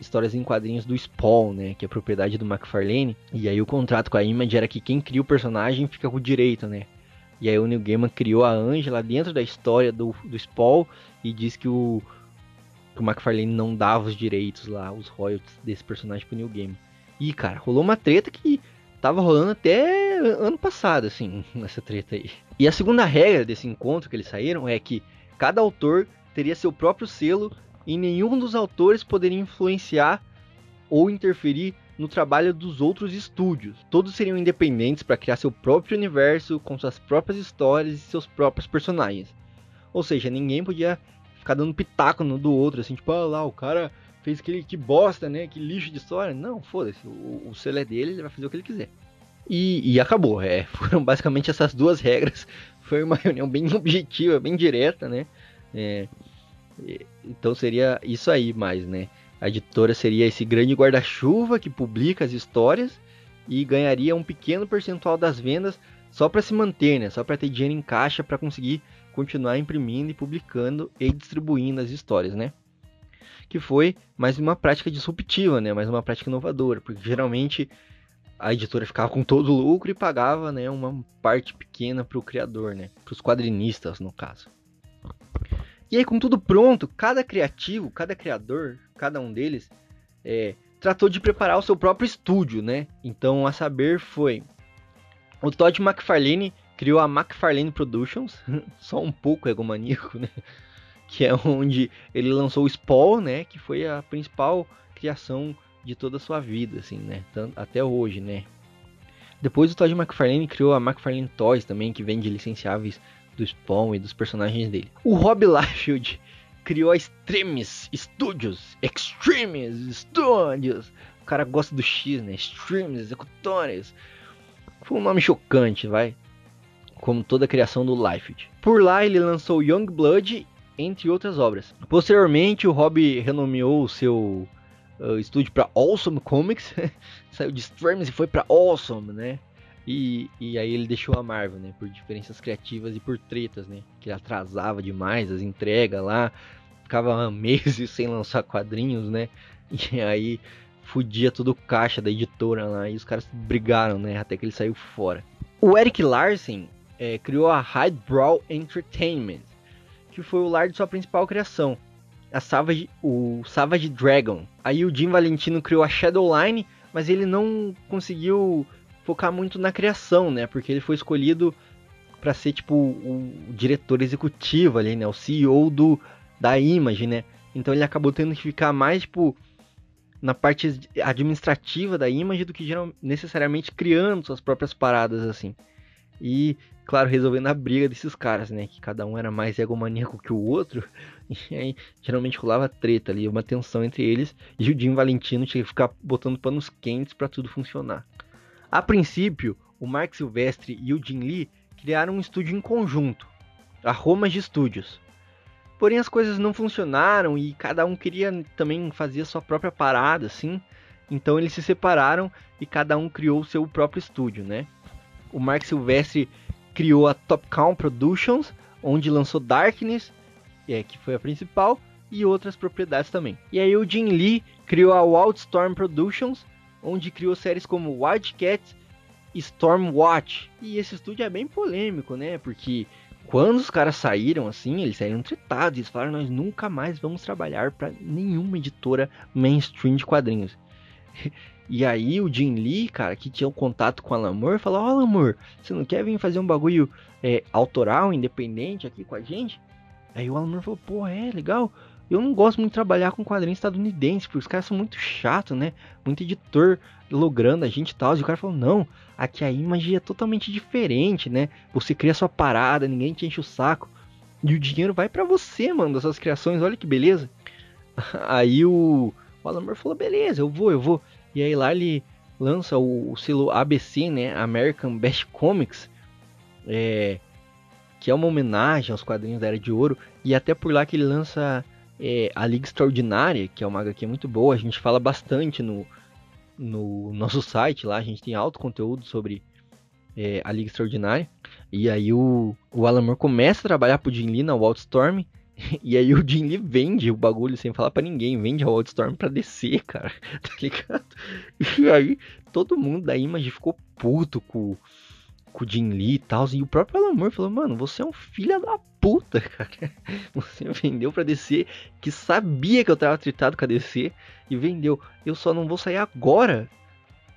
histórias em quadrinhos do Spawn, né? Que é propriedade do McFarlane. E aí o contrato com a Image era que quem cria o personagem fica com o direito, né? E aí o Neil Gaiman criou a Angela dentro da história do, do Spawn e diz que o, que o McFarlane não dava os direitos lá, os royalties desse personagem pro Neil Gaiman. E, cara, rolou uma treta que tava rolando até ano passado, assim, nessa treta aí. E a segunda regra desse encontro que eles saíram é que cada autor teria seu próprio selo e nenhum dos autores poderia influenciar ou interferir no trabalho dos outros estúdios. Todos seriam independentes para criar seu próprio universo com suas próprias histórias e seus próprios personagens. Ou seja, ninguém podia ficar dando pitaco no do outro, assim, tipo, ah lá, o cara fez aquele que bosta, né? Que lixo de história. Não, foda-se. O, o selo é dele, ele vai fazer o que ele quiser. E, e, acabou. É, foram basicamente essas duas regras. Foi uma reunião bem objetiva, bem direta, né? É, então seria isso aí mais, né? A editora seria esse grande guarda-chuva que publica as histórias e ganharia um pequeno percentual das vendas só para se manter, né? Só para ter dinheiro em caixa para conseguir continuar imprimindo e publicando e distribuindo as histórias, né? que foi mais uma prática disruptiva, né? Mais uma prática inovadora, porque geralmente a editora ficava com todo o lucro e pagava, né, uma parte pequena para o criador, né, para os quadrinistas no caso. E aí com tudo pronto, cada criativo, cada criador, cada um deles é, tratou de preparar o seu próprio estúdio, né? Então a saber foi o Todd McFarlane criou a McFarlane Productions, só um pouco egomaníaco, né? que é onde ele lançou o Spawn, né, que foi a principal criação de toda a sua vida, assim, né, até hoje, né. Depois o Todd McFarlane criou a McFarlane Toys também, que vende licenciáveis do Spawn e dos personagens dele. O Rob Liefeld criou a Extremes Studios, Extremes Studios. O cara gosta do X, né? Extremes Executores. Foi um nome chocante, vai. Como toda a criação do Liefeld. Por lá ele lançou Young Blood entre outras obras. Posteriormente, o Rob renomeou o seu uh, estúdio para Awesome Comics, saiu de Streams e foi para Awesome, né? E, e aí ele deixou a Marvel, né? Por diferenças criativas e por tretas, né? Que atrasava demais as entregas lá, ficava meses sem lançar quadrinhos, né? E aí fudia todo o caixa da editora lá e os caras brigaram, né? Até que ele saiu fora. O Eric Larsen é, criou a Highbrow Entertainment, que foi o lar de sua principal criação, a Savage, o Savage Dragon. Aí o Jim Valentino criou a Shadowline, mas ele não conseguiu focar muito na criação, né? Porque ele foi escolhido para ser tipo o, diretor executivo ali, né? O CEO do da Image, né? Então ele acabou tendo que ficar mais tipo na parte administrativa da Image do que geral, necessariamente criando suas próprias paradas assim. E claro, resolvendo a briga desses caras, né? Que cada um era mais egomaníaco que o outro. E aí, geralmente rolava treta ali, uma tensão entre eles. E o Jim Valentino tinha que ficar botando panos quentes para tudo funcionar. A princípio, o Mark Silvestre e o Jim Lee criaram um estúdio em conjunto, a Roma de Studios. Porém, as coisas não funcionaram e cada um queria também fazer sua própria parada, assim. Então eles se separaram e cada um criou o seu próprio estúdio, né? O Mark Silvestre criou a Topcount Productions, onde lançou Darkness, é, que foi a principal, e outras propriedades também. E aí o Jim Lee criou a Wildstorm Productions, onde criou séries como Wildcat Stormwatch. E esse estúdio é bem polêmico, né? Porque quando os caras saíram assim, eles saíram tretados. Eles falaram: nós nunca mais vamos trabalhar para nenhuma editora mainstream de quadrinhos. E aí o Jim Lee, cara, que tinha um contato com o Alan falou: Ó, oh, você não quer vir fazer um bagulho é, autoral, independente aqui com a gente? Aí o Alan falou: Pô, é legal. Eu não gosto muito de trabalhar com quadrinhos estadunidenses, porque os caras são muito chatos, né? Muito editor logrando a gente e tal. E o cara falou: Não, aqui a imagem é totalmente diferente, né? Você cria sua parada, ninguém te enche o saco. E o dinheiro vai para você, mano, das suas criações, olha que beleza. Aí o, o Alan Moore falou: Beleza, eu vou, eu vou. E aí lá ele lança o, o selo ABC, né? American Best Comics, é, que é uma homenagem aos quadrinhos da Era de Ouro. E até por lá que ele lança é, a Liga Extraordinária, que é uma HQ muito boa. A gente fala bastante no, no nosso site lá. A gente tem alto conteúdo sobre é, a Liga Extraordinária. E aí o, o Alan Moore começa a trabalhar pro Jim Lee na Wildstorm. E aí o Jim Lee vende o bagulho sem falar para ninguém, vende a Wildstorm pra descer, cara, tá ligado? E aí todo mundo da Image ficou puto com, com o Jim Lee e tal, e o próprio Alan Moore falou, mano, você é um filho da puta, cara. Você vendeu pra descer, que sabia que eu tava tritado com a DC, e vendeu. Eu só não vou sair agora,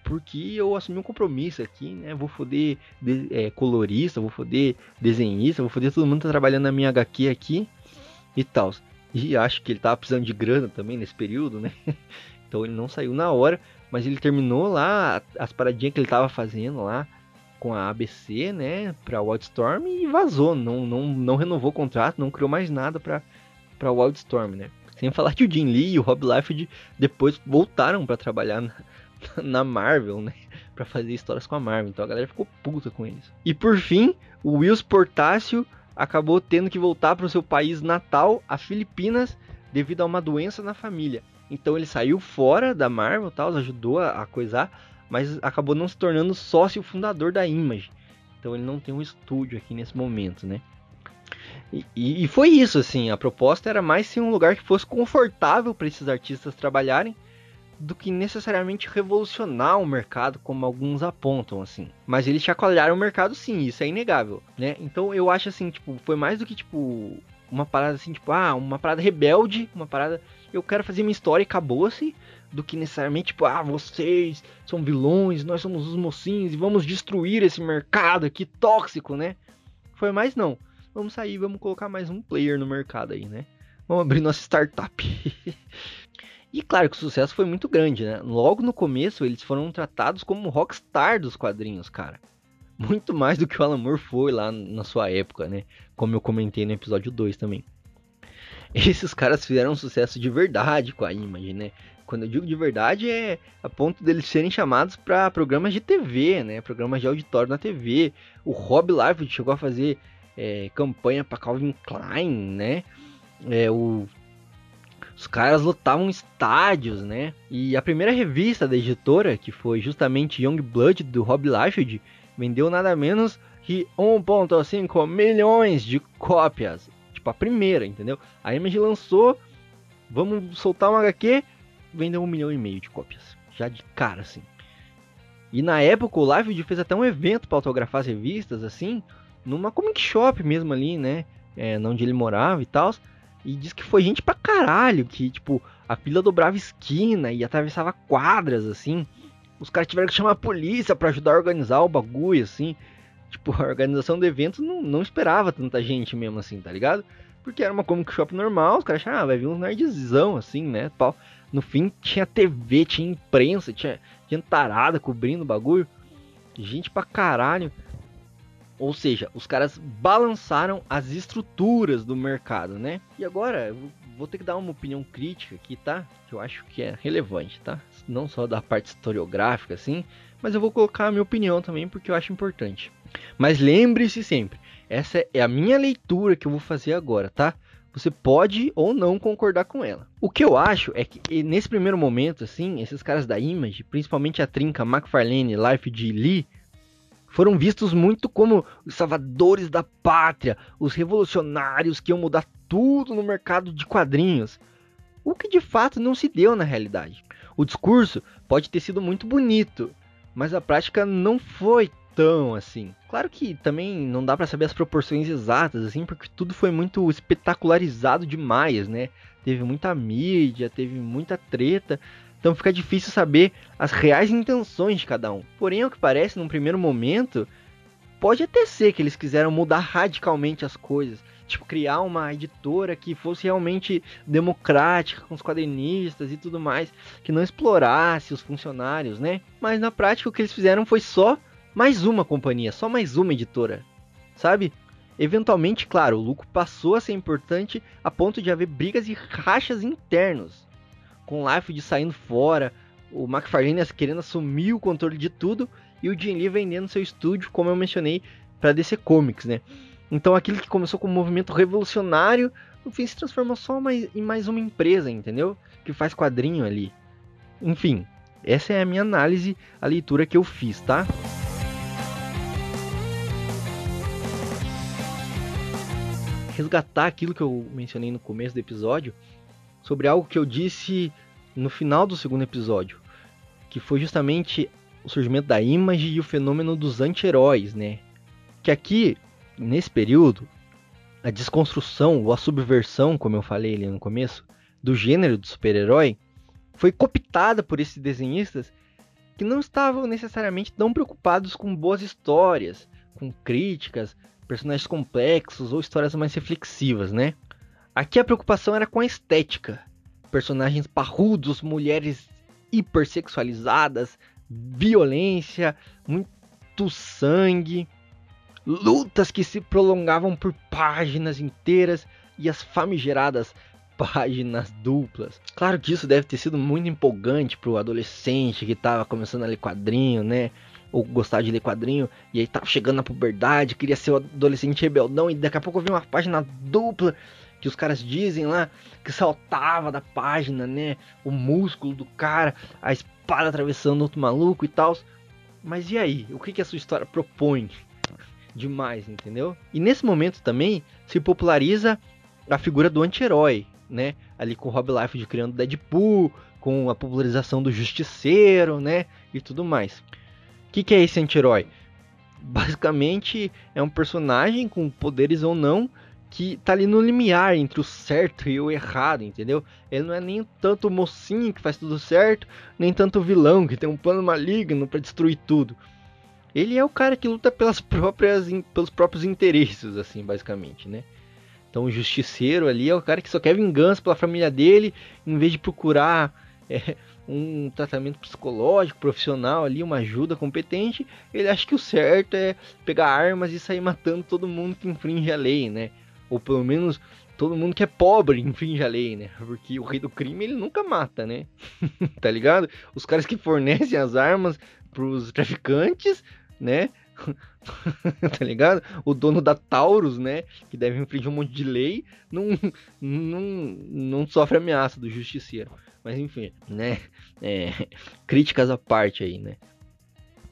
porque eu assumi um compromisso aqui, né? Vou foder de, é, colorista, vou foder desenhista, vou foder todo mundo que tá trabalhando na minha HQ aqui e tal. E acho que ele tava precisando de grana também nesse período, né? Então ele não saiu na hora, mas ele terminou lá as paradinhas que ele tava fazendo lá com a ABC, né, para Wildstorm e vazou, não, não, não renovou o contrato, não criou mais nada para para Wildstorm, né? Sem falar que o Jim Lee e o Rob Liefeld depois voltaram para trabalhar na, na Marvel, né? Para fazer histórias com a Marvel. Então a galera ficou puta com eles. E por fim, o Wills Portácio acabou tendo que voltar para o seu país natal, a Filipinas, devido a uma doença na família. Então ele saiu fora da Marvel, tal, ajudou a, a coisar, mas acabou não se tornando sócio fundador da Image. Então ele não tem um estúdio aqui nesse momento, né? E, e, foi isso, assim. A proposta era mais ser um lugar que fosse confortável para esses artistas trabalharem do que necessariamente revolucionar o mercado, como alguns apontam, assim. Mas eles chacoalharam o mercado, sim, isso é inegável, né? Então eu acho assim, tipo, foi mais do que tipo uma parada assim, tipo, ah, uma parada rebelde, uma parada, eu quero fazer minha história e acabou-se, do que necessariamente, tipo, ah, vocês são vilões, nós somos os mocinhos e vamos destruir esse mercado aqui tóxico, né? Foi mais não. Vamos sair, vamos colocar mais um player no mercado aí, né? Vamos abrir nossa startup. E claro que o sucesso foi muito grande, né? Logo no começo eles foram tratados como rockstar dos quadrinhos, cara. Muito mais do que o Alan Moore foi lá na sua época, né? Como eu comentei no episódio 2 também. Esses caras fizeram um sucesso de verdade com a Image, né? Quando eu digo de verdade é a ponto deles serem chamados para programas de TV, né? Programas de auditório na TV. O Rob Live chegou a fazer é, campanha para Calvin Klein, né? É, o os caras lotavam estádios, né? E a primeira revista da editora, que foi justamente Young Blood do Rob Liefeld, vendeu nada menos que 1.5 milhões de cópias. Tipo, a primeira, entendeu? A Image lançou, vamos soltar uma HQ, vendeu um milhão e meio de cópias. Já de cara, assim. E na época o Liefeld fez até um evento para autografar as revistas, assim, numa comic shop mesmo ali, né? É, onde ele morava e tal. E diz que foi gente pra caralho, que, tipo, a fila dobrava esquina e atravessava quadras, assim. Os caras tiveram que chamar a polícia para ajudar a organizar o bagulho, assim. Tipo, a organização do evento não, não esperava tanta gente mesmo, assim, tá ligado? Porque era uma comic shop normal, os caras acharam, ah, vai vir uns nerdzão, assim, né, pau. No fim, tinha TV, tinha imprensa, tinha, tinha tarada cobrindo o bagulho. Gente pra caralho. Ou seja, os caras balançaram as estruturas do mercado, né? E agora, eu vou ter que dar uma opinião crítica aqui, tá? Que eu acho que é relevante, tá? Não só da parte historiográfica, assim, mas eu vou colocar a minha opinião também porque eu acho importante. Mas lembre-se sempre, essa é a minha leitura que eu vou fazer agora, tá? Você pode ou não concordar com ela. O que eu acho é que nesse primeiro momento, assim, esses caras da Image, principalmente a trinca McFarlane, Life de Lee, foram vistos muito como os salvadores da pátria, os revolucionários que iam mudar tudo no mercado de quadrinhos. O que de fato não se deu na realidade. O discurso pode ter sido muito bonito, mas a prática não foi tão assim. Claro que também não dá para saber as proporções exatas, assim, porque tudo foi muito espetacularizado demais, né? Teve muita mídia, teve muita treta, então fica difícil saber as reais intenções de cada um. Porém, ao que parece, num primeiro momento, pode até ser que eles quiseram mudar radicalmente as coisas. Tipo, criar uma editora que fosse realmente democrática com os quadrinistas e tudo mais, que não explorasse os funcionários, né? Mas na prática o que eles fizeram foi só mais uma companhia, só mais uma editora, sabe? Eventualmente, claro, o lucro passou a ser importante a ponto de haver brigas e rachas internos, com o Liefeld saindo fora, o McFarlane querendo assumir o controle de tudo e o Jim Lee vendendo seu estúdio, como eu mencionei, para DC Comics, né? Então aquilo que começou como um movimento revolucionário, no fim se transformou só mais, em mais uma empresa, entendeu? Que faz quadrinho ali. Enfim, essa é a minha análise, a leitura que eu fiz, tá? Resgatar aquilo que eu mencionei no começo do episódio, sobre algo que eu disse no final do segundo episódio, que foi justamente o surgimento da Image e o fenômeno dos anti-heróis, né? Que aqui nesse período, a desconstrução ou a subversão, como eu falei ali no começo, do gênero do super-herói foi cooptada por esses desenhistas que não estavam necessariamente tão preocupados com boas histórias, com críticas, personagens complexos ou histórias mais reflexivas, né? Aqui a preocupação era com a estética, personagens parrudos, mulheres hipersexualizadas, violência, muito sangue, lutas que se prolongavam por páginas inteiras e as famigeradas páginas duplas. Claro que isso deve ter sido muito empolgante para o adolescente que estava começando a ler quadrinho, né? Ou gostar de ler quadrinho, e aí tava chegando na puberdade, queria ser o adolescente rebeldão, e daqui a pouco eu vi uma página dupla que os caras dizem lá que saltava da página, né? O músculo do cara, a espada atravessando outro maluco e tal. Mas e aí? O que, que a sua história propõe? demais, entendeu? E nesse momento também se populariza a figura do anti-herói, né? Ali com o Rob Liefeld criando Deadpool, com a popularização do Justiceiro, né? E tudo mais. O que, que é esse anti-herói? Basicamente é um personagem com poderes ou não que tá ali no limiar entre o certo e o errado, entendeu? Ele não é nem tanto mocinho que faz tudo certo, nem tanto vilão que tem um plano maligno para destruir tudo. Ele é o cara que luta pelas próprias, pelos próprios interesses, assim, basicamente, né? Então o justiceiro ali é o cara que só quer vingança pela família dele, em vez de procurar é, um tratamento psicológico, profissional ali, uma ajuda competente, ele acha que o certo é pegar armas e sair matando todo mundo que infringe a lei, né? Ou pelo menos todo mundo que é pobre infringe a lei, né? Porque o rei do crime ele nunca mata, né? tá ligado? Os caras que fornecem as armas pros traficantes né? tá ligado? O dono da Taurus, né? Que deve infringir um monte de lei, não, não, não sofre ameaça do justiceiro. Mas enfim, né? É, críticas à parte aí, né?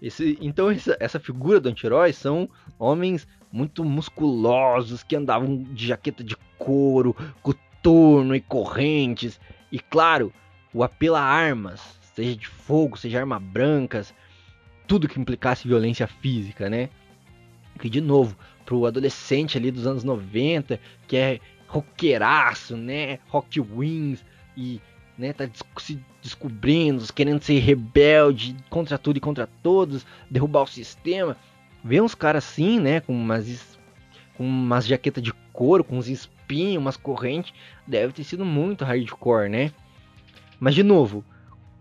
Esse, então essa, essa figura do anti-herói são homens muito musculosos que andavam de jaqueta de couro, coturno e correntes. E claro, o apelo a armas, seja de fogo, seja armas brancas, tudo que implicasse violência física, né? Que de novo, pro adolescente ali dos anos 90, que é roqueiraço, né? Rock Wings e né, tá se descobrindo, querendo ser rebelde contra tudo e contra todos, derrubar o sistema. Vê uns caras assim, né, com umas com umas jaqueta de couro, com uns espinhos, umas correntes, deve ter sido muito hardcore, né? Mas de novo,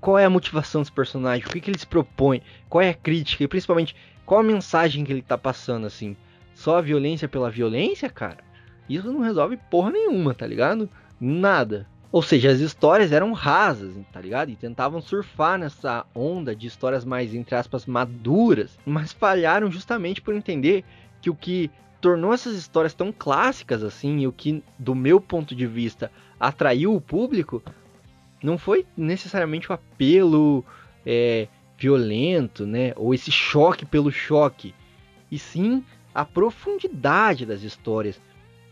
qual é a motivação desse personagem, o que, que ele se propõe, qual é a crítica e principalmente qual a mensagem que ele tá passando assim. Só a violência pela violência, cara? Isso não resolve porra nenhuma, tá ligado? Nada. Ou seja, as histórias eram rasas, tá ligado? E tentavam surfar nessa onda de histórias mais, entre aspas, maduras, mas falharam justamente por entender que o que tornou essas histórias tão clássicas assim, e o que, do meu ponto de vista, atraiu o público, não foi necessariamente o apelo é, violento, né? Ou esse choque pelo choque, e sim a profundidade das histórias,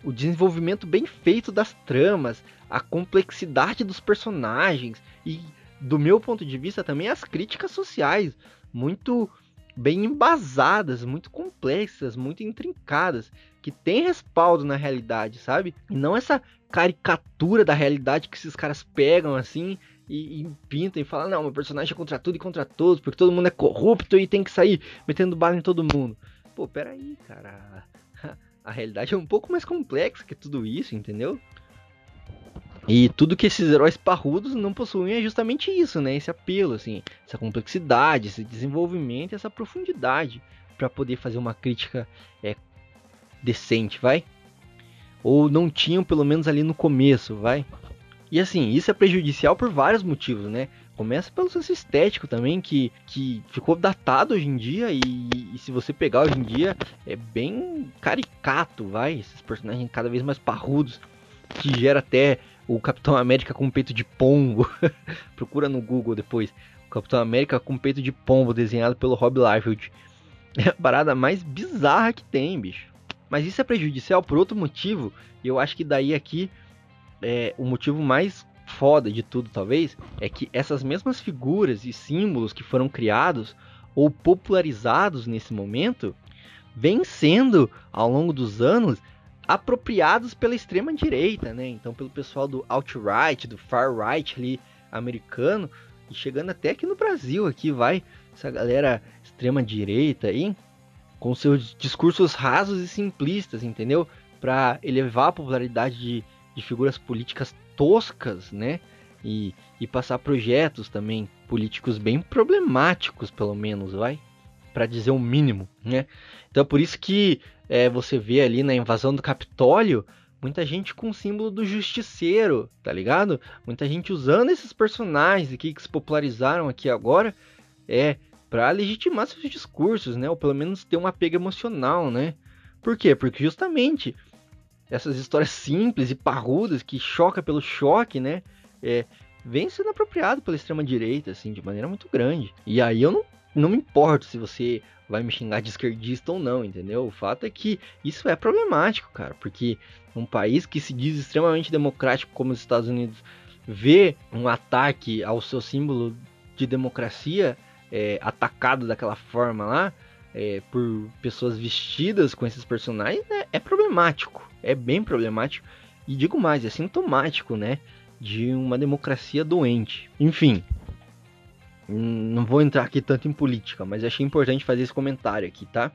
o desenvolvimento bem feito das tramas, a complexidade dos personagens e, do meu ponto de vista, também as críticas sociais muito bem embasadas, muito complexas, muito intrincadas, que tem respaldo na realidade, sabe? E não essa caricatura da realidade que esses caras pegam assim e, e pintam e falam, não, meu personagem é contra tudo e contra todos, porque todo mundo é corrupto e tem que sair metendo bala em todo mundo. Pô, peraí, cara. A realidade é um pouco mais complexa que tudo isso, entendeu? E tudo que esses heróis parrudos não possuem é justamente isso, né? Esse apelo, assim, essa complexidade, esse desenvolvimento, essa profundidade para poder fazer uma crítica é, decente, vai? Ou não tinham pelo menos ali no começo, vai? E assim, isso é prejudicial por vários motivos, né? Começa pelo senso estético também, que, que ficou datado hoje em dia, e, e, se você pegar hoje em dia, é bem caricato, vai? Esses personagens cada vez mais parrudos, que gera até o Capitão América com peito de pombo. Procura no Google depois. O Capitão América com peito de pombo, desenhado pelo Rob Liefeld. É a parada mais bizarra que tem, bicho. Mas isso é prejudicial por outro motivo. E eu acho que daí aqui é o motivo mais foda de tudo, talvez, é que essas mesmas figuras e símbolos que foram criados ou popularizados nesse momento vêm sendo, ao longo dos anos, apropriados pela extrema direita, né? Então pelo pessoal do alt-right, do far-right ali americano, e chegando até aqui no Brasil, aqui vai essa galera extrema direita aí, com seus discursos rasos e simplistas, entendeu? Para elevar a popularidade de, de figuras políticas toscas, né? E, e passar projetos também políticos bem problemáticos, pelo menos, vai? Para dizer o mínimo, né? Então é por isso que é, você vê ali na invasão do Capitólio muita gente com o símbolo do justiceiro, tá ligado? Muita gente usando esses personagens aqui que se popularizaram aqui agora, é para legitimar seus discursos, né? Ou pelo menos ter um apego emocional, né? Por quê? Porque justamente essas histórias simples e parrudas que choca pelo choque, né? É, vem sendo apropriado pela extrema direita, assim, de maneira muito grande. E aí eu não, não me importo se você vai me xingar de esquerdista ou não, entendeu? O fato é que isso é problemático, cara, porque um país que se diz extremamente democrático como os Estados Unidos vê um ataque ao seu símbolo de democracia é, atacado daquela forma lá é, por pessoas vestidas com esses personagens é, é problemático, é bem problemático e digo mais, é sintomático, né, de uma democracia doente. Enfim, não vou entrar aqui tanto em política, mas achei importante fazer esse comentário aqui, tá?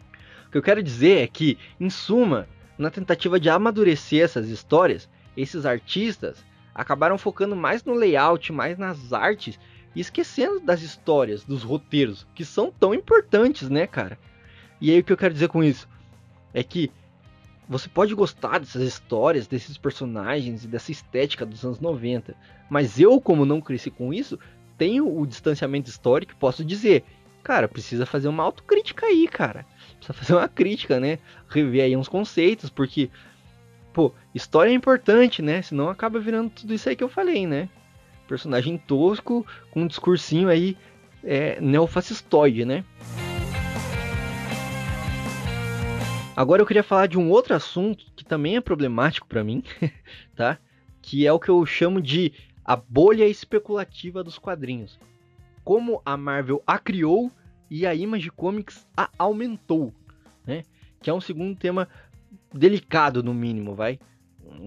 O que eu quero dizer é que, em suma, na tentativa de amadurecer essas histórias, esses artistas acabaram focando mais no layout, mais nas artes e esquecendo das histórias, dos roteiros, que são tão importantes, né, cara? E aí o que eu quero dizer com isso é que você pode gostar dessas histórias, desses personagens e dessa estética dos anos 90, mas eu, como não cresci com isso, tenho o distanciamento histórico, posso dizer, cara, precisa fazer uma autocrítica aí, cara. Precisa fazer uma crítica, né? Rever aí uns conceitos, porque, pô, história é importante, né? Senão acaba virando tudo isso aí que eu falei, né? Personagem tosco, com um discursinho aí é, neofascistoide, né? Agora eu queria falar de um outro assunto que também é problemático para mim, tá? Que é o que eu chamo de a bolha especulativa dos quadrinhos. Como a Marvel a criou e a Image Comics a aumentou, né? Que é um segundo tema delicado, no mínimo, vai?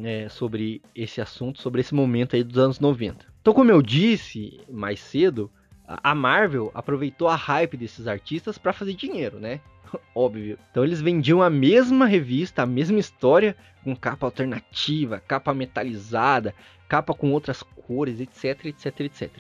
É, sobre esse assunto, sobre esse momento aí dos anos 90. Então, como eu disse mais cedo, a Marvel aproveitou a hype desses artistas para fazer dinheiro, né? Óbvio. Então eles vendiam a mesma revista, a mesma história, com capa alternativa, capa metalizada, capa com outras cores, etc, etc, etc.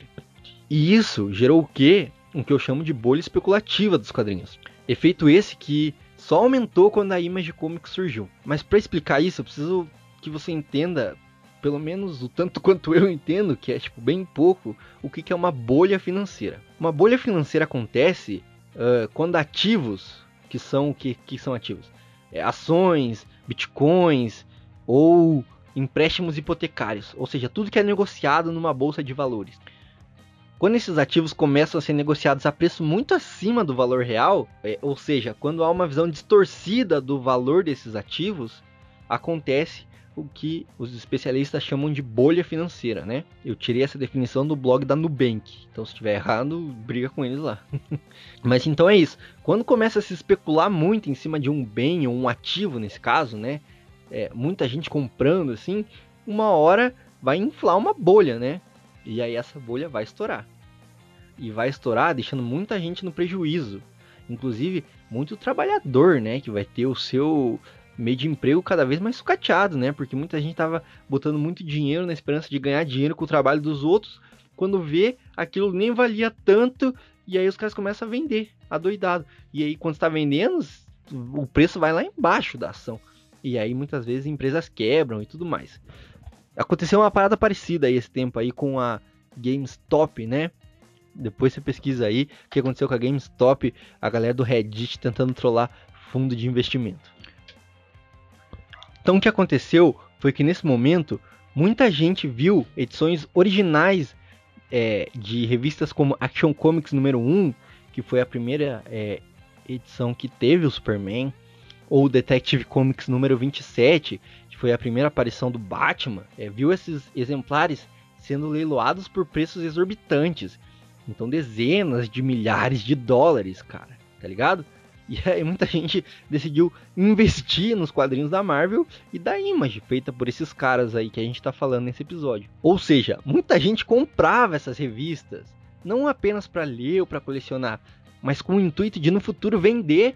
E isso gerou o quê? O que eu chamo de bolha especulativa dos quadrinhos. Efeito esse que só aumentou quando a Image Comics surgiu. Mas para explicar isso, eu preciso que você entenda, pelo menos o tanto quanto eu entendo, que é tipo bem pouco, o que, que é uma bolha financeira. Uma bolha financeira acontece uh, quando ativos, que são o que, que são ativos? É, ações, bitcoins ou empréstimos hipotecários, ou seja, tudo que é negociado numa bolsa de valores. Quando esses ativos começam a ser negociados a preço muito acima do valor real, é, ou seja, quando há uma visão distorcida do valor desses ativos, acontece o que os especialistas chamam de bolha financeira, né? Eu tirei essa definição do blog da Nubank, então se estiver errado, briga com eles lá. Mas então é isso. Quando começa a se especular muito em cima de um bem ou um ativo nesse caso, né? É, muita gente comprando assim, uma hora vai inflar uma bolha, né? E aí essa bolha vai estourar. E vai estourar deixando muita gente no prejuízo. Inclusive, muito trabalhador, né? Que vai ter o seu meio de emprego cada vez mais sucateado, né? Porque muita gente tava botando muito dinheiro na esperança de ganhar dinheiro com o trabalho dos outros. Quando vê, aquilo nem valia tanto. E aí os caras começam a vender, adoidado. E aí, quando está vendendo, o preço vai lá embaixo da ação. E aí, muitas vezes, empresas quebram e tudo mais. Aconteceu uma parada parecida aí esse tempo aí com a GameStop, né? Depois você pesquisa aí o que aconteceu com a GameStop, a galera do Reddit tentando trollar fundo de investimento. Então o que aconteceu foi que nesse momento muita gente viu edições originais é, de revistas como Action Comics número 1, que foi a primeira é, edição que teve o Superman, ou Detective Comics número 27, que foi a primeira aparição do Batman, é, viu esses exemplares sendo leiloados por preços exorbitantes. Então dezenas de milhares de dólares, cara, tá ligado? E aí muita gente decidiu investir nos quadrinhos da Marvel e da Image, feita por esses caras aí que a gente tá falando nesse episódio. Ou seja, muita gente comprava essas revistas, não apenas para ler ou para colecionar, mas com o intuito de no futuro vender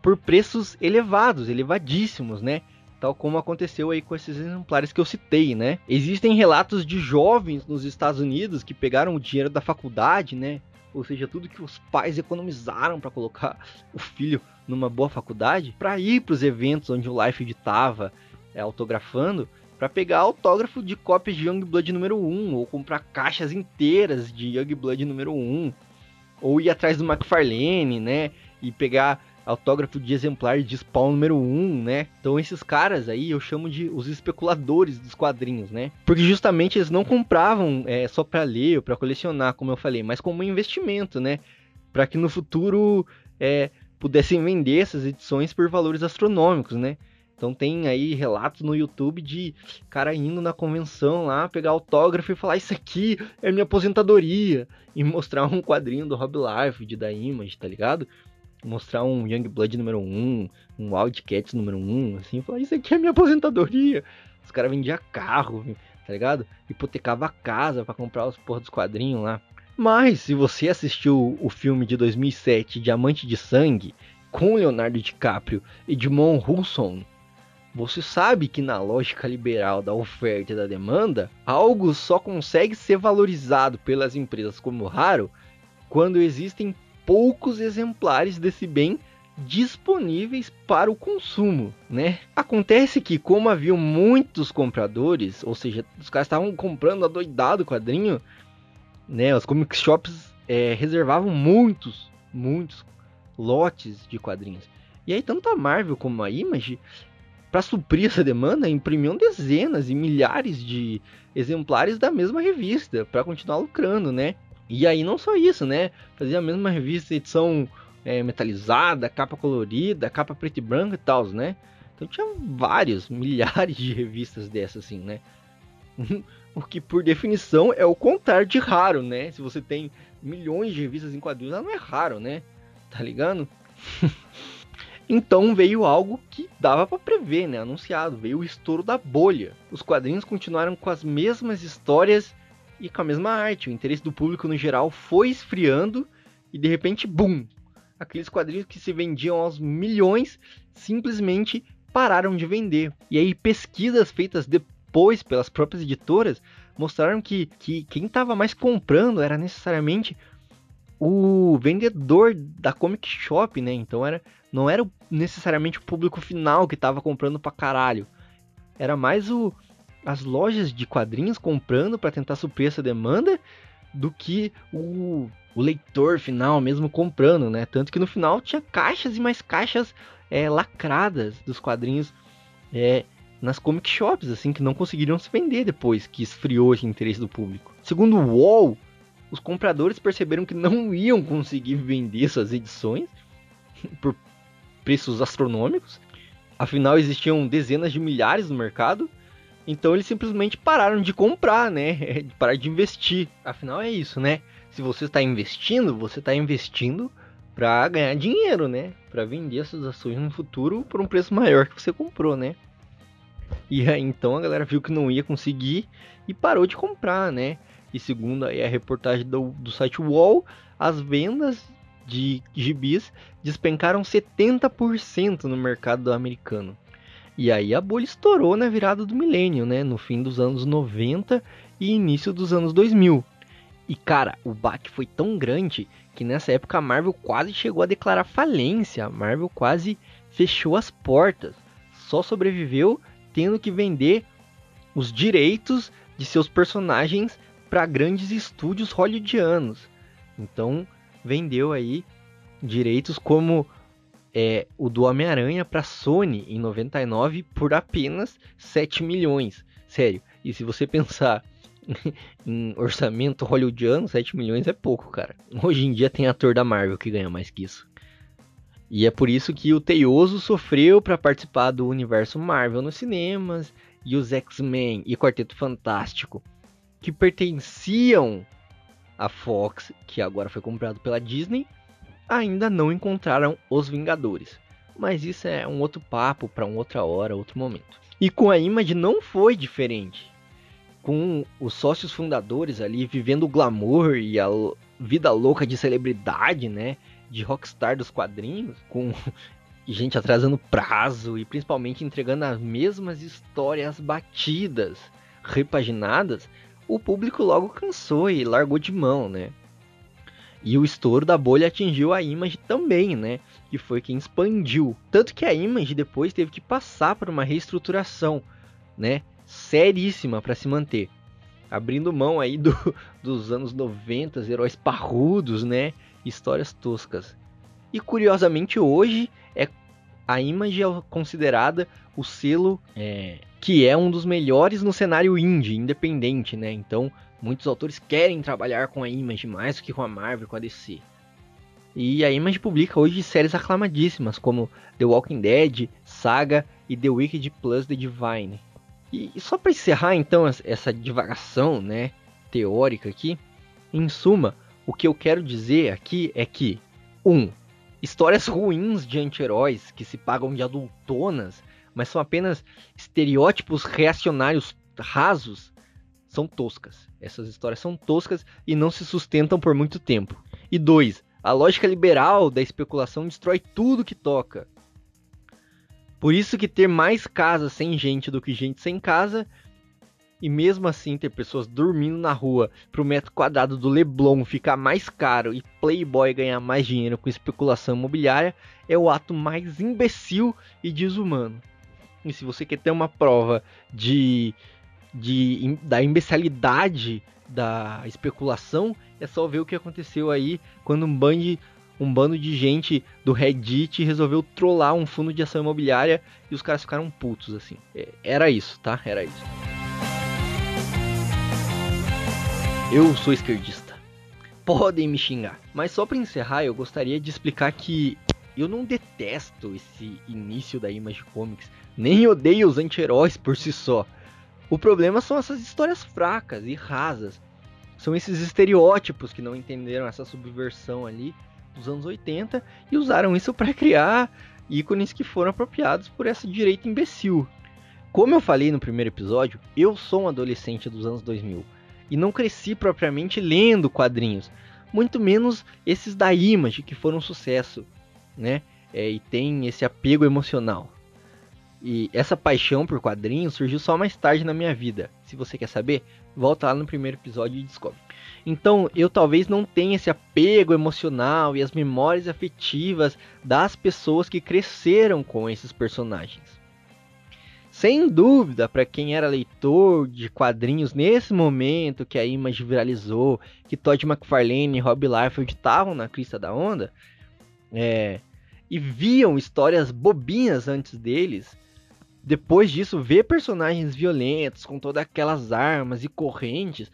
por preços elevados, elevadíssimos, né? tal como aconteceu aí com esses exemplares que eu citei, né? Existem relatos de jovens nos Estados Unidos que pegaram o dinheiro da faculdade, né? Ou seja, tudo que os pais economizaram para colocar o filho numa boa faculdade, para ir para os eventos onde o Life estava é, autografando, para pegar autógrafo de cópias de Youngblood número 1, ou comprar caixas inteiras de Youngblood número 1, ou ir atrás do McFarlane, né? E pegar autógrafo de exemplar de Spawn número 1, né? Então esses caras aí eu chamo de os especuladores dos quadrinhos, né? Porque justamente eles não compravam é, só para ler ou para colecionar, como eu falei, mas como um investimento, né? Para que no futuro é, pudessem vender essas edições por valores astronômicos, né? Então tem aí relatos no YouTube de cara indo na convenção lá, pegar autógrafo e falar isso aqui é minha aposentadoria e mostrar um quadrinho do Rob Liefeld da Image, tá ligado? Mostrar um Youngblood número 1, um Wildcats número 1, assim, falar, isso aqui é minha aposentadoria. Os caras vendiam carro, tá ligado? Hipotecava a casa para comprar os porra dos quadrinhos lá. Mas, se você assistiu o filme de 2007, Diamante de Sangue, com Leonardo DiCaprio e Edmond Rousson, você sabe que na lógica liberal da oferta e da demanda, algo só consegue ser valorizado pelas empresas como raro quando existem poucos exemplares desse bem disponíveis para o consumo, né? Acontece que como havia muitos compradores, ou seja, os caras estavam comprando adoidado o quadrinho, né? Os comic shops é, reservavam muitos, muitos lotes de quadrinhos. E aí tanto a Marvel como a Image, para suprir essa demanda, imprimiam dezenas e milhares de exemplares da mesma revista para continuar lucrando, né? E aí não só isso, né? Fazia a mesma revista, edição é, metalizada, capa colorida, capa preto e branco e tal, né? Então tinha vários, milhares de revistas dessas assim, né? o que por definição é o contrário de raro, né? Se você tem milhões de revistas em quadrinhos, ela não é raro, né? Tá ligado? então veio algo que dava para prever, né? Anunciado, veio o estouro da bolha. Os quadrinhos continuaram com as mesmas histórias e com a mesma arte. O interesse do público no geral foi esfriando e de repente, bum! Aqueles quadrinhos que se vendiam aos milhões simplesmente pararam de vender. E aí, pesquisas feitas depois pelas próprias editoras mostraram que, que quem estava mais comprando era necessariamente o vendedor da comic shop, né? Então era, não era necessariamente o público final que estava comprando pra caralho. Era mais o, as lojas de quadrinhos comprando para tentar suprir essa demanda do que o, o, leitor final mesmo comprando, né? Tanto que no final tinha caixas e mais caixas é, lacradas dos quadrinhos é, nas comic shops, assim, que não conseguiriam se vender depois que esfriou esse interesse do público. Segundo o Wall, os compradores perceberam que não iam conseguir vender suas edições por preços astronômicos Afinal, existiam dezenas de milhares no mercado. Então eles simplesmente pararam de comprar, né? De parar de investir. Afinal é isso, né? Se você está investindo, você está investindo para ganhar dinheiro, né? Para vender essas ações no futuro por um preço maior que você comprou, né? E aí então a galera viu que não ia conseguir e parou de comprar, né? E segundo aí a reportagem do, do site Wall, as vendas de gibis despencaram 70% no mercado americano. E aí a bolha estourou na virada do milênio, né? No fim dos anos 90 e início dos anos 2000. E cara, o baque foi tão grande que nessa época a Marvel quase chegou a declarar falência. A Marvel quase fechou as portas. Só sobreviveu tendo que vender os direitos de seus personagens para grandes estúdios hollywoodianos. Então vendeu aí direitos como é, o do Homem-Aranha para Sony em 99 por apenas 7 milhões. Sério, e se você pensar em orçamento hollywoodiano, 7 milhões é pouco, cara. Hoje em dia tem ator da Marvel que ganha mais que isso. E é por isso que o Teioso sofreu para participar do universo Marvel nos cinemas e os X-Men e Quarteto Fantástico, que pertenciam à Fox, que agora foi comprado pela Disney, ainda não encontraram os Vingadores. Mas isso é um outro papo para uma outra hora, outro momento. E com a Image não foi diferente. Com os sócios fundadores ali vivendo o glamour e a vida louca de celebridade, né? De rockstar dos quadrinhos, com gente atrasando prazo e principalmente entregando as mesmas histórias batidas, repaginadas, o público logo cansou e largou de mão, né? E o estouro da bolha atingiu a Image também, né? Que foi quem expandiu. Tanto que a Image depois teve que passar por uma reestruturação, né? Seríssima para se manter. Abrindo mão aí do, dos anos 90, heróis parrudos, né? Histórias toscas. E curiosamente hoje é a Image é considerada o selo é, que é um dos melhores no cenário indie, independente, né? Então Muitos autores querem trabalhar com a Image mais do que com a Marvel, com a DC. E a Image publica hoje séries aclamadíssimas como The Walking Dead, Saga e The Wicked Plus The Divine. E, só para encerrar então essa divagação, né, teórica aqui, em suma, o que eu quero dizer aqui é que 1. Um, histórias ruins de anti-heróis que se pagam de adultonas, mas são apenas estereótipos reacionários rasos são toscas. Essas histórias são toscas e não se sustentam por muito tempo. E dois, a lógica liberal da especulação destrói tudo que toca. Por isso que ter mais casas sem gente do que gente sem casa, e mesmo assim ter pessoas dormindo na rua para o metro quadrado do Leblon ficar mais caro e Playboy ganhar mais dinheiro com especulação imobiliária, é o ato mais imbecil e desumano. E se você quer ter uma prova de de, da imbecilidade da especulação, é só ver o que aconteceu aí quando um bando, um bando de gente do Reddit resolveu trollar um fundo de ação imobiliária e os caras ficaram putos, assim. É, era isso, tá? Era isso. Eu sou esquerdista. Podem me xingar. Mas só para encerrar, eu gostaria de explicar que eu não detesto esse início da Image Comics, nem odeio os anti-heróis por si só. O problema são essas histórias fracas e rasas. São esses estereótipos que não entenderam essa subversão ali dos anos 80 e usaram isso para criar ícones que foram apropriados por essa direita imbecil. Como eu falei no primeiro episódio, eu sou um adolescente dos anos 2000 e não cresci propriamente lendo quadrinhos, muito menos esses da Image que foram um sucesso, né? É, e tem esse apego emocional. E essa paixão por quadrinhos surgiu só mais tarde na minha vida. Se você quer saber, volta lá no primeiro episódio e descobre. Então, eu talvez não tenha esse apego emocional e as memórias afetivas das pessoas que cresceram com esses personagens. Sem dúvida, para quem era leitor de quadrinhos nesse momento que a Image viralizou, que Todd McFarlane e Rob Liefeld estavam na crista da onda, é, e viam histórias bobinhas antes deles, depois disso, ver personagens violentos com todas aquelas armas e correntes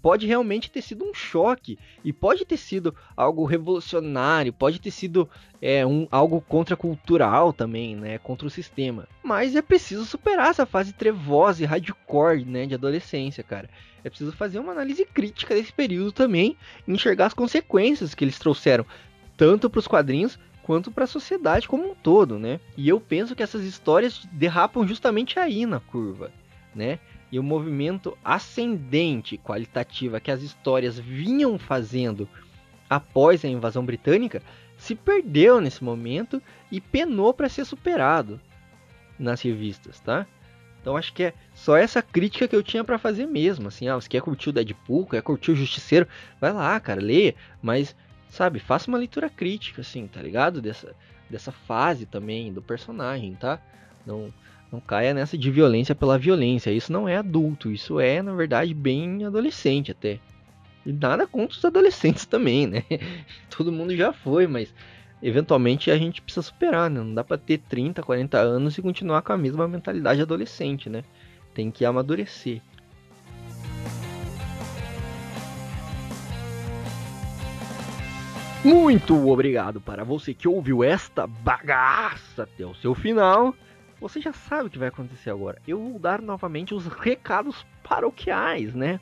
pode realmente ter sido um choque e pode ter sido algo revolucionário, pode ter sido é, um, algo contracultural também, né, contra o sistema. Mas é preciso superar essa fase trevosa e hardcore, né, de adolescência, cara. É preciso fazer uma análise crítica desse período também enxergar as consequências que eles trouxeram, tanto para os quadrinhos quanto para a sociedade como um todo, né? E eu penso que essas histórias derrapam justamente aí na curva, né? e o movimento ascendente qualitativa que as histórias vinham fazendo após a invasão britânica se perdeu nesse momento e penou para ser superado nas revistas, tá? Então acho que é só essa crítica que eu tinha para fazer mesmo, assim, ah, você quer curtir o Deadpool, quer curtir o Justiceiro, vai lá, cara, leia, mas sabe, faça uma leitura crítica, assim, tá ligado? Dessa, dessa fase também do personagem, tá? Não, não caia nessa de violência pela violência. Isso não é adulto, isso é, na verdade, bem adolescente até. E nada contra os adolescentes também, né? Todo mundo já foi, mas eventualmente a gente precisa superar, né? Não dá pra ter 30, 40 anos e continuar com a mesma mentalidade adolescente, né? Tem que amadurecer. Muito obrigado para você que ouviu esta bagaça até o seu final. Você já sabe o que vai acontecer agora. Eu vou dar novamente os recados paroquiais, né?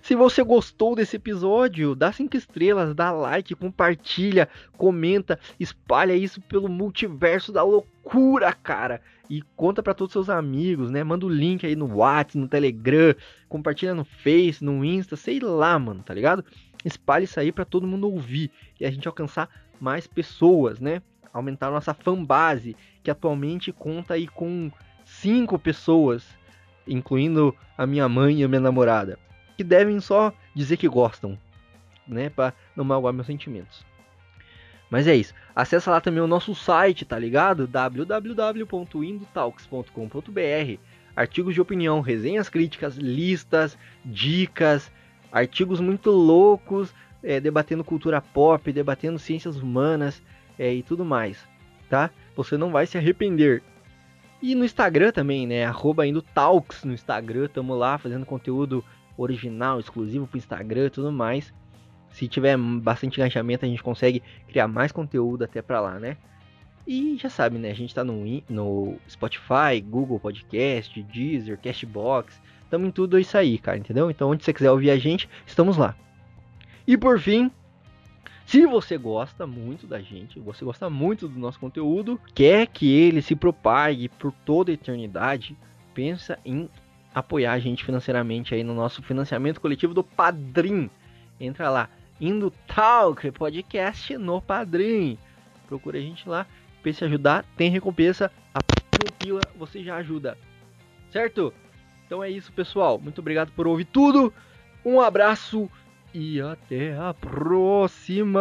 Se você gostou desse episódio, dá 5 estrelas, dá like, compartilha, comenta, espalha isso pelo multiverso da loucura, cara. E conta para todos os seus amigos, né? Manda o link aí no WhatsApp, no Telegram, compartilha no Face, no Insta, sei lá, mano, tá ligado? Espalhe isso aí para todo mundo ouvir e a gente alcançar mais pessoas, né? aumentar nossa fanbase, que atualmente conta aí com cinco pessoas, incluindo a minha mãe e a minha namorada, que devem só dizer que gostam, né, para não magoar meus sentimentos. Mas é isso. Acesse lá também o nosso site, tá ligado? www.indotalks.com.br. Artigos de opinião, resenhas críticas, listas, dicas, artigos muito loucos, é, debatendo cultura pop, debatendo ciências humanas, é, e tudo mais, tá? Você não vai se arrepender. E no Instagram também, né? Arroba indo Talks no Instagram, tamo lá fazendo conteúdo original, exclusivo pro Instagram e tudo mais. Se tiver bastante engajamento, a gente consegue criar mais conteúdo até pra lá, né? E já sabe, né? A gente tá no, no Spotify, Google Podcast, Deezer, Cashbox. Tamo em tudo isso aí, cara, entendeu? Então, onde você quiser ouvir a gente, estamos lá. E por fim, se você gosta muito da gente, você gosta muito do nosso conteúdo, quer que ele se propague por toda a eternidade, pensa em apoiar a gente financeiramente aí no nosso financiamento coletivo do Padrim. Entra lá, indo Talk Podcast no Padrim. Procura a gente lá, pense ajudar, tem recompensa, a você já ajuda. Certo? Então é isso, pessoal. Muito obrigado por ouvir tudo. Um abraço e até a próxima!